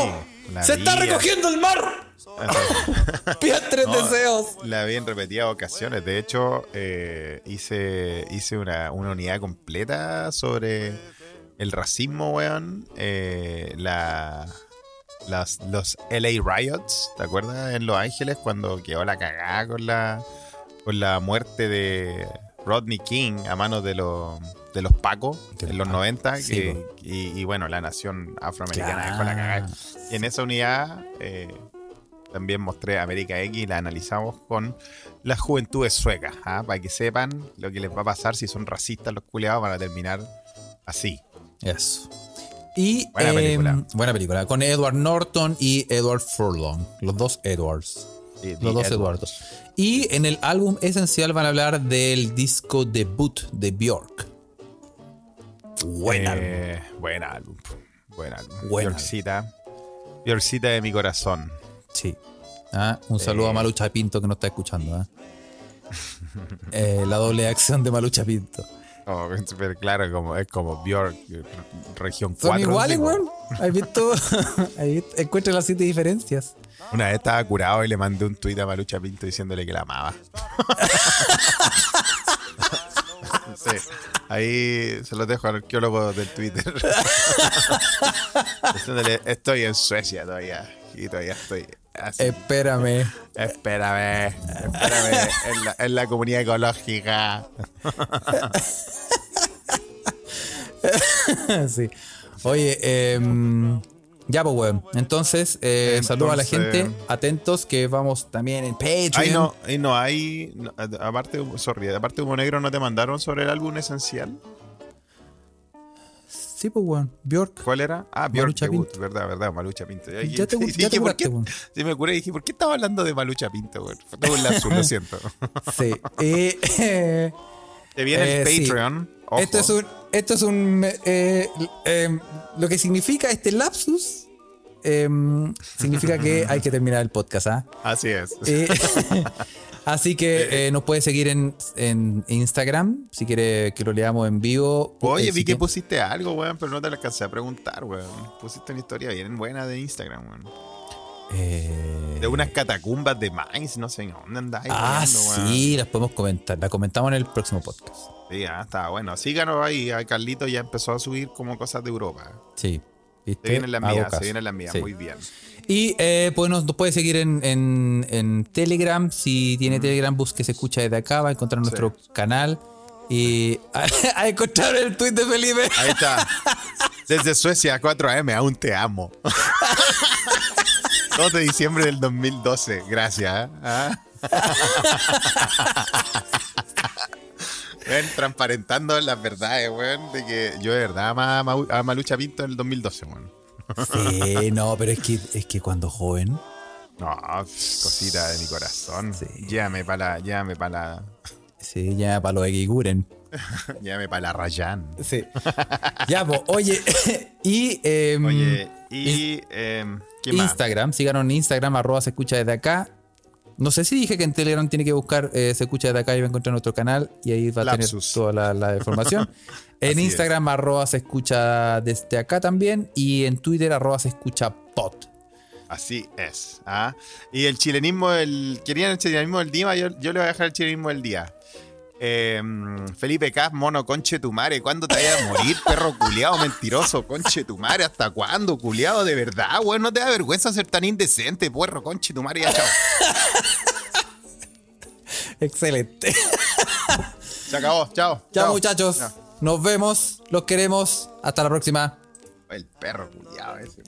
La ¡Se vi. está recogiendo el mar! Pidan tres No, deseos. La vi en repetidas ocasiones. De hecho, eh, hice, hice una, una unidad completa sobre el racismo, weón. Eh, la, las, los LA Riots, ¿te acuerdas? En Los Ángeles, cuando quedó la cagada con la, con la muerte de Rodney King a manos de los, de los Pacos en los los Pacos, 90. sí, que- po. y, y bueno, la nación afroamericana Claro. dejó la cagada. Y en esa unidad eh, también mostré América X y la analizamos con las juventudes suecas, ¿ah? para que sepan lo que les va a pasar si son racistas los culiados, van a terminar así. Eso. Y Buena em, película. buena película. Con Edward Norton y Edward Furlong. Los dos Edwards. Los dos Edward. Eduardos. Y en el álbum esencial van a hablar del disco debut de Bjork. Buen álbum. Eh, Buen álbum. Buen álbum. Buen Bjorkcita. Bjorkcita de mi corazón. Sí. Ah, un saludo a Malucha Pinto que nos está escuchando. ah. Eh, la doble acción de Malucha Pinto. Oh, pero claro, como, es como Bjork, eh, región 4. Son iguales, weón. ¿Has visto? Encuentra las siete diferencias. Una vez estaba curado y le mandé un tuit a Malucha Pinto diciéndole que la amaba. Sí, ahí se los dejo al arqueólogo del Twitter. diciéndole, estoy en Suecia todavía. Y todavía estoy así. Espérame. Espérame, espérame, en la, en la comunidad ecológica. sí. Oye, em, ya, pues, weón. Entonces, eh, saludo a la gente. Atentos que vamos también en Patreon. Ahí no, ahí no hay. no, aparte, sorry, aparte Humo Negro, ¿no te mandaron sobre el álbum esencial? Sí, pues, weón. Bjork. ¿Cuál era? Ah, Bjork Debut, verdad, verdad, Malucha Pinto. Y- Ya te, y ya dije, te ¿por curaste, qué? weón. Sí, me curé y dije, ¿por qué estaba hablando de Malucha Pinto? Fue todo un lapsus, lo siento. Sí. Eh, eh, Te viene el Eh, sí. Patreon. ojo. esto es un. Esto es un. eh, em, lo que significa este lapsus. Em, significa que hay que terminar el podcast, ¿ah? Así es. Eh, así que eh, nos puede seguir en, en Instagram si quiere que lo leamos en vivo. Oye, Eh, vi si que pusiste algo, weón, pero no te lo alcancé a preguntar, weón. Pusiste una historia bien buena de Instagram, weón. Eh, De unas catacumbas de Mainz, no sé dónde andáis. Ah, sí, las podemos comentar. La comentamos en el próximo podcast. Sí, ah, está bueno. Síganos ahí. A Carlito ya empezó a subir como cosas de Europa. Sí. ¿Viste? Se vienen las mías, se vienen las mías. Sí. Muy bien. Y eh, pues nos, nos puede seguir en, en- en Telegram. Si tiene Telegram, busque se escucha desde acá. Va a encontrar nuestro canal. Y a, a encontrar el tweet de Felipe. Ahí está. Desde Suecia 4am, aún te amo. 2 de diciembre del 2012. Gracias. ¿eh? Ah. Transparentando las verdades, weón, de que yo de verdad amaba a Malucha Pinto en el 2012, weón. Sí, no, pero es que, es que cuando joven. No, cosita de mi corazón. Llévame para la, llévame para la. Sí, ya para los Eguiguren. llévame para la Rayan. Sí. ya, pues, oye, y. Oye, y. Em, ¿qué Instagram, síganos en Instagram, arroba se escucha desde acá. No sé si dije que en Telegram tiene que buscar eh, Se escucha desde acá y va a encontrar nuestro canal y ahí va a tener toda la, información. en Instagram, arroba se escucha desde acá también y en Twitter, arroba se escucha pot. Así es. ¿ah? Y el chilenismo, el, querían el chilenismo del día, yo, yo le voy a dejar el chilenismo del día. Em, Felipe Cas, mono, conche tu madre. ¿Cuándo te vayas a morir, perro culiado mentiroso? Conche tu madre, ¿hasta cuándo, culiado? De verdad, weón, no te da vergüenza ser tan indecente, perro, conche tu madre, ya chao. Excelente. Se acabó, chao. Chao, muchachos. Nos vemos, los queremos. Hasta la próxima. El perro culiado ese.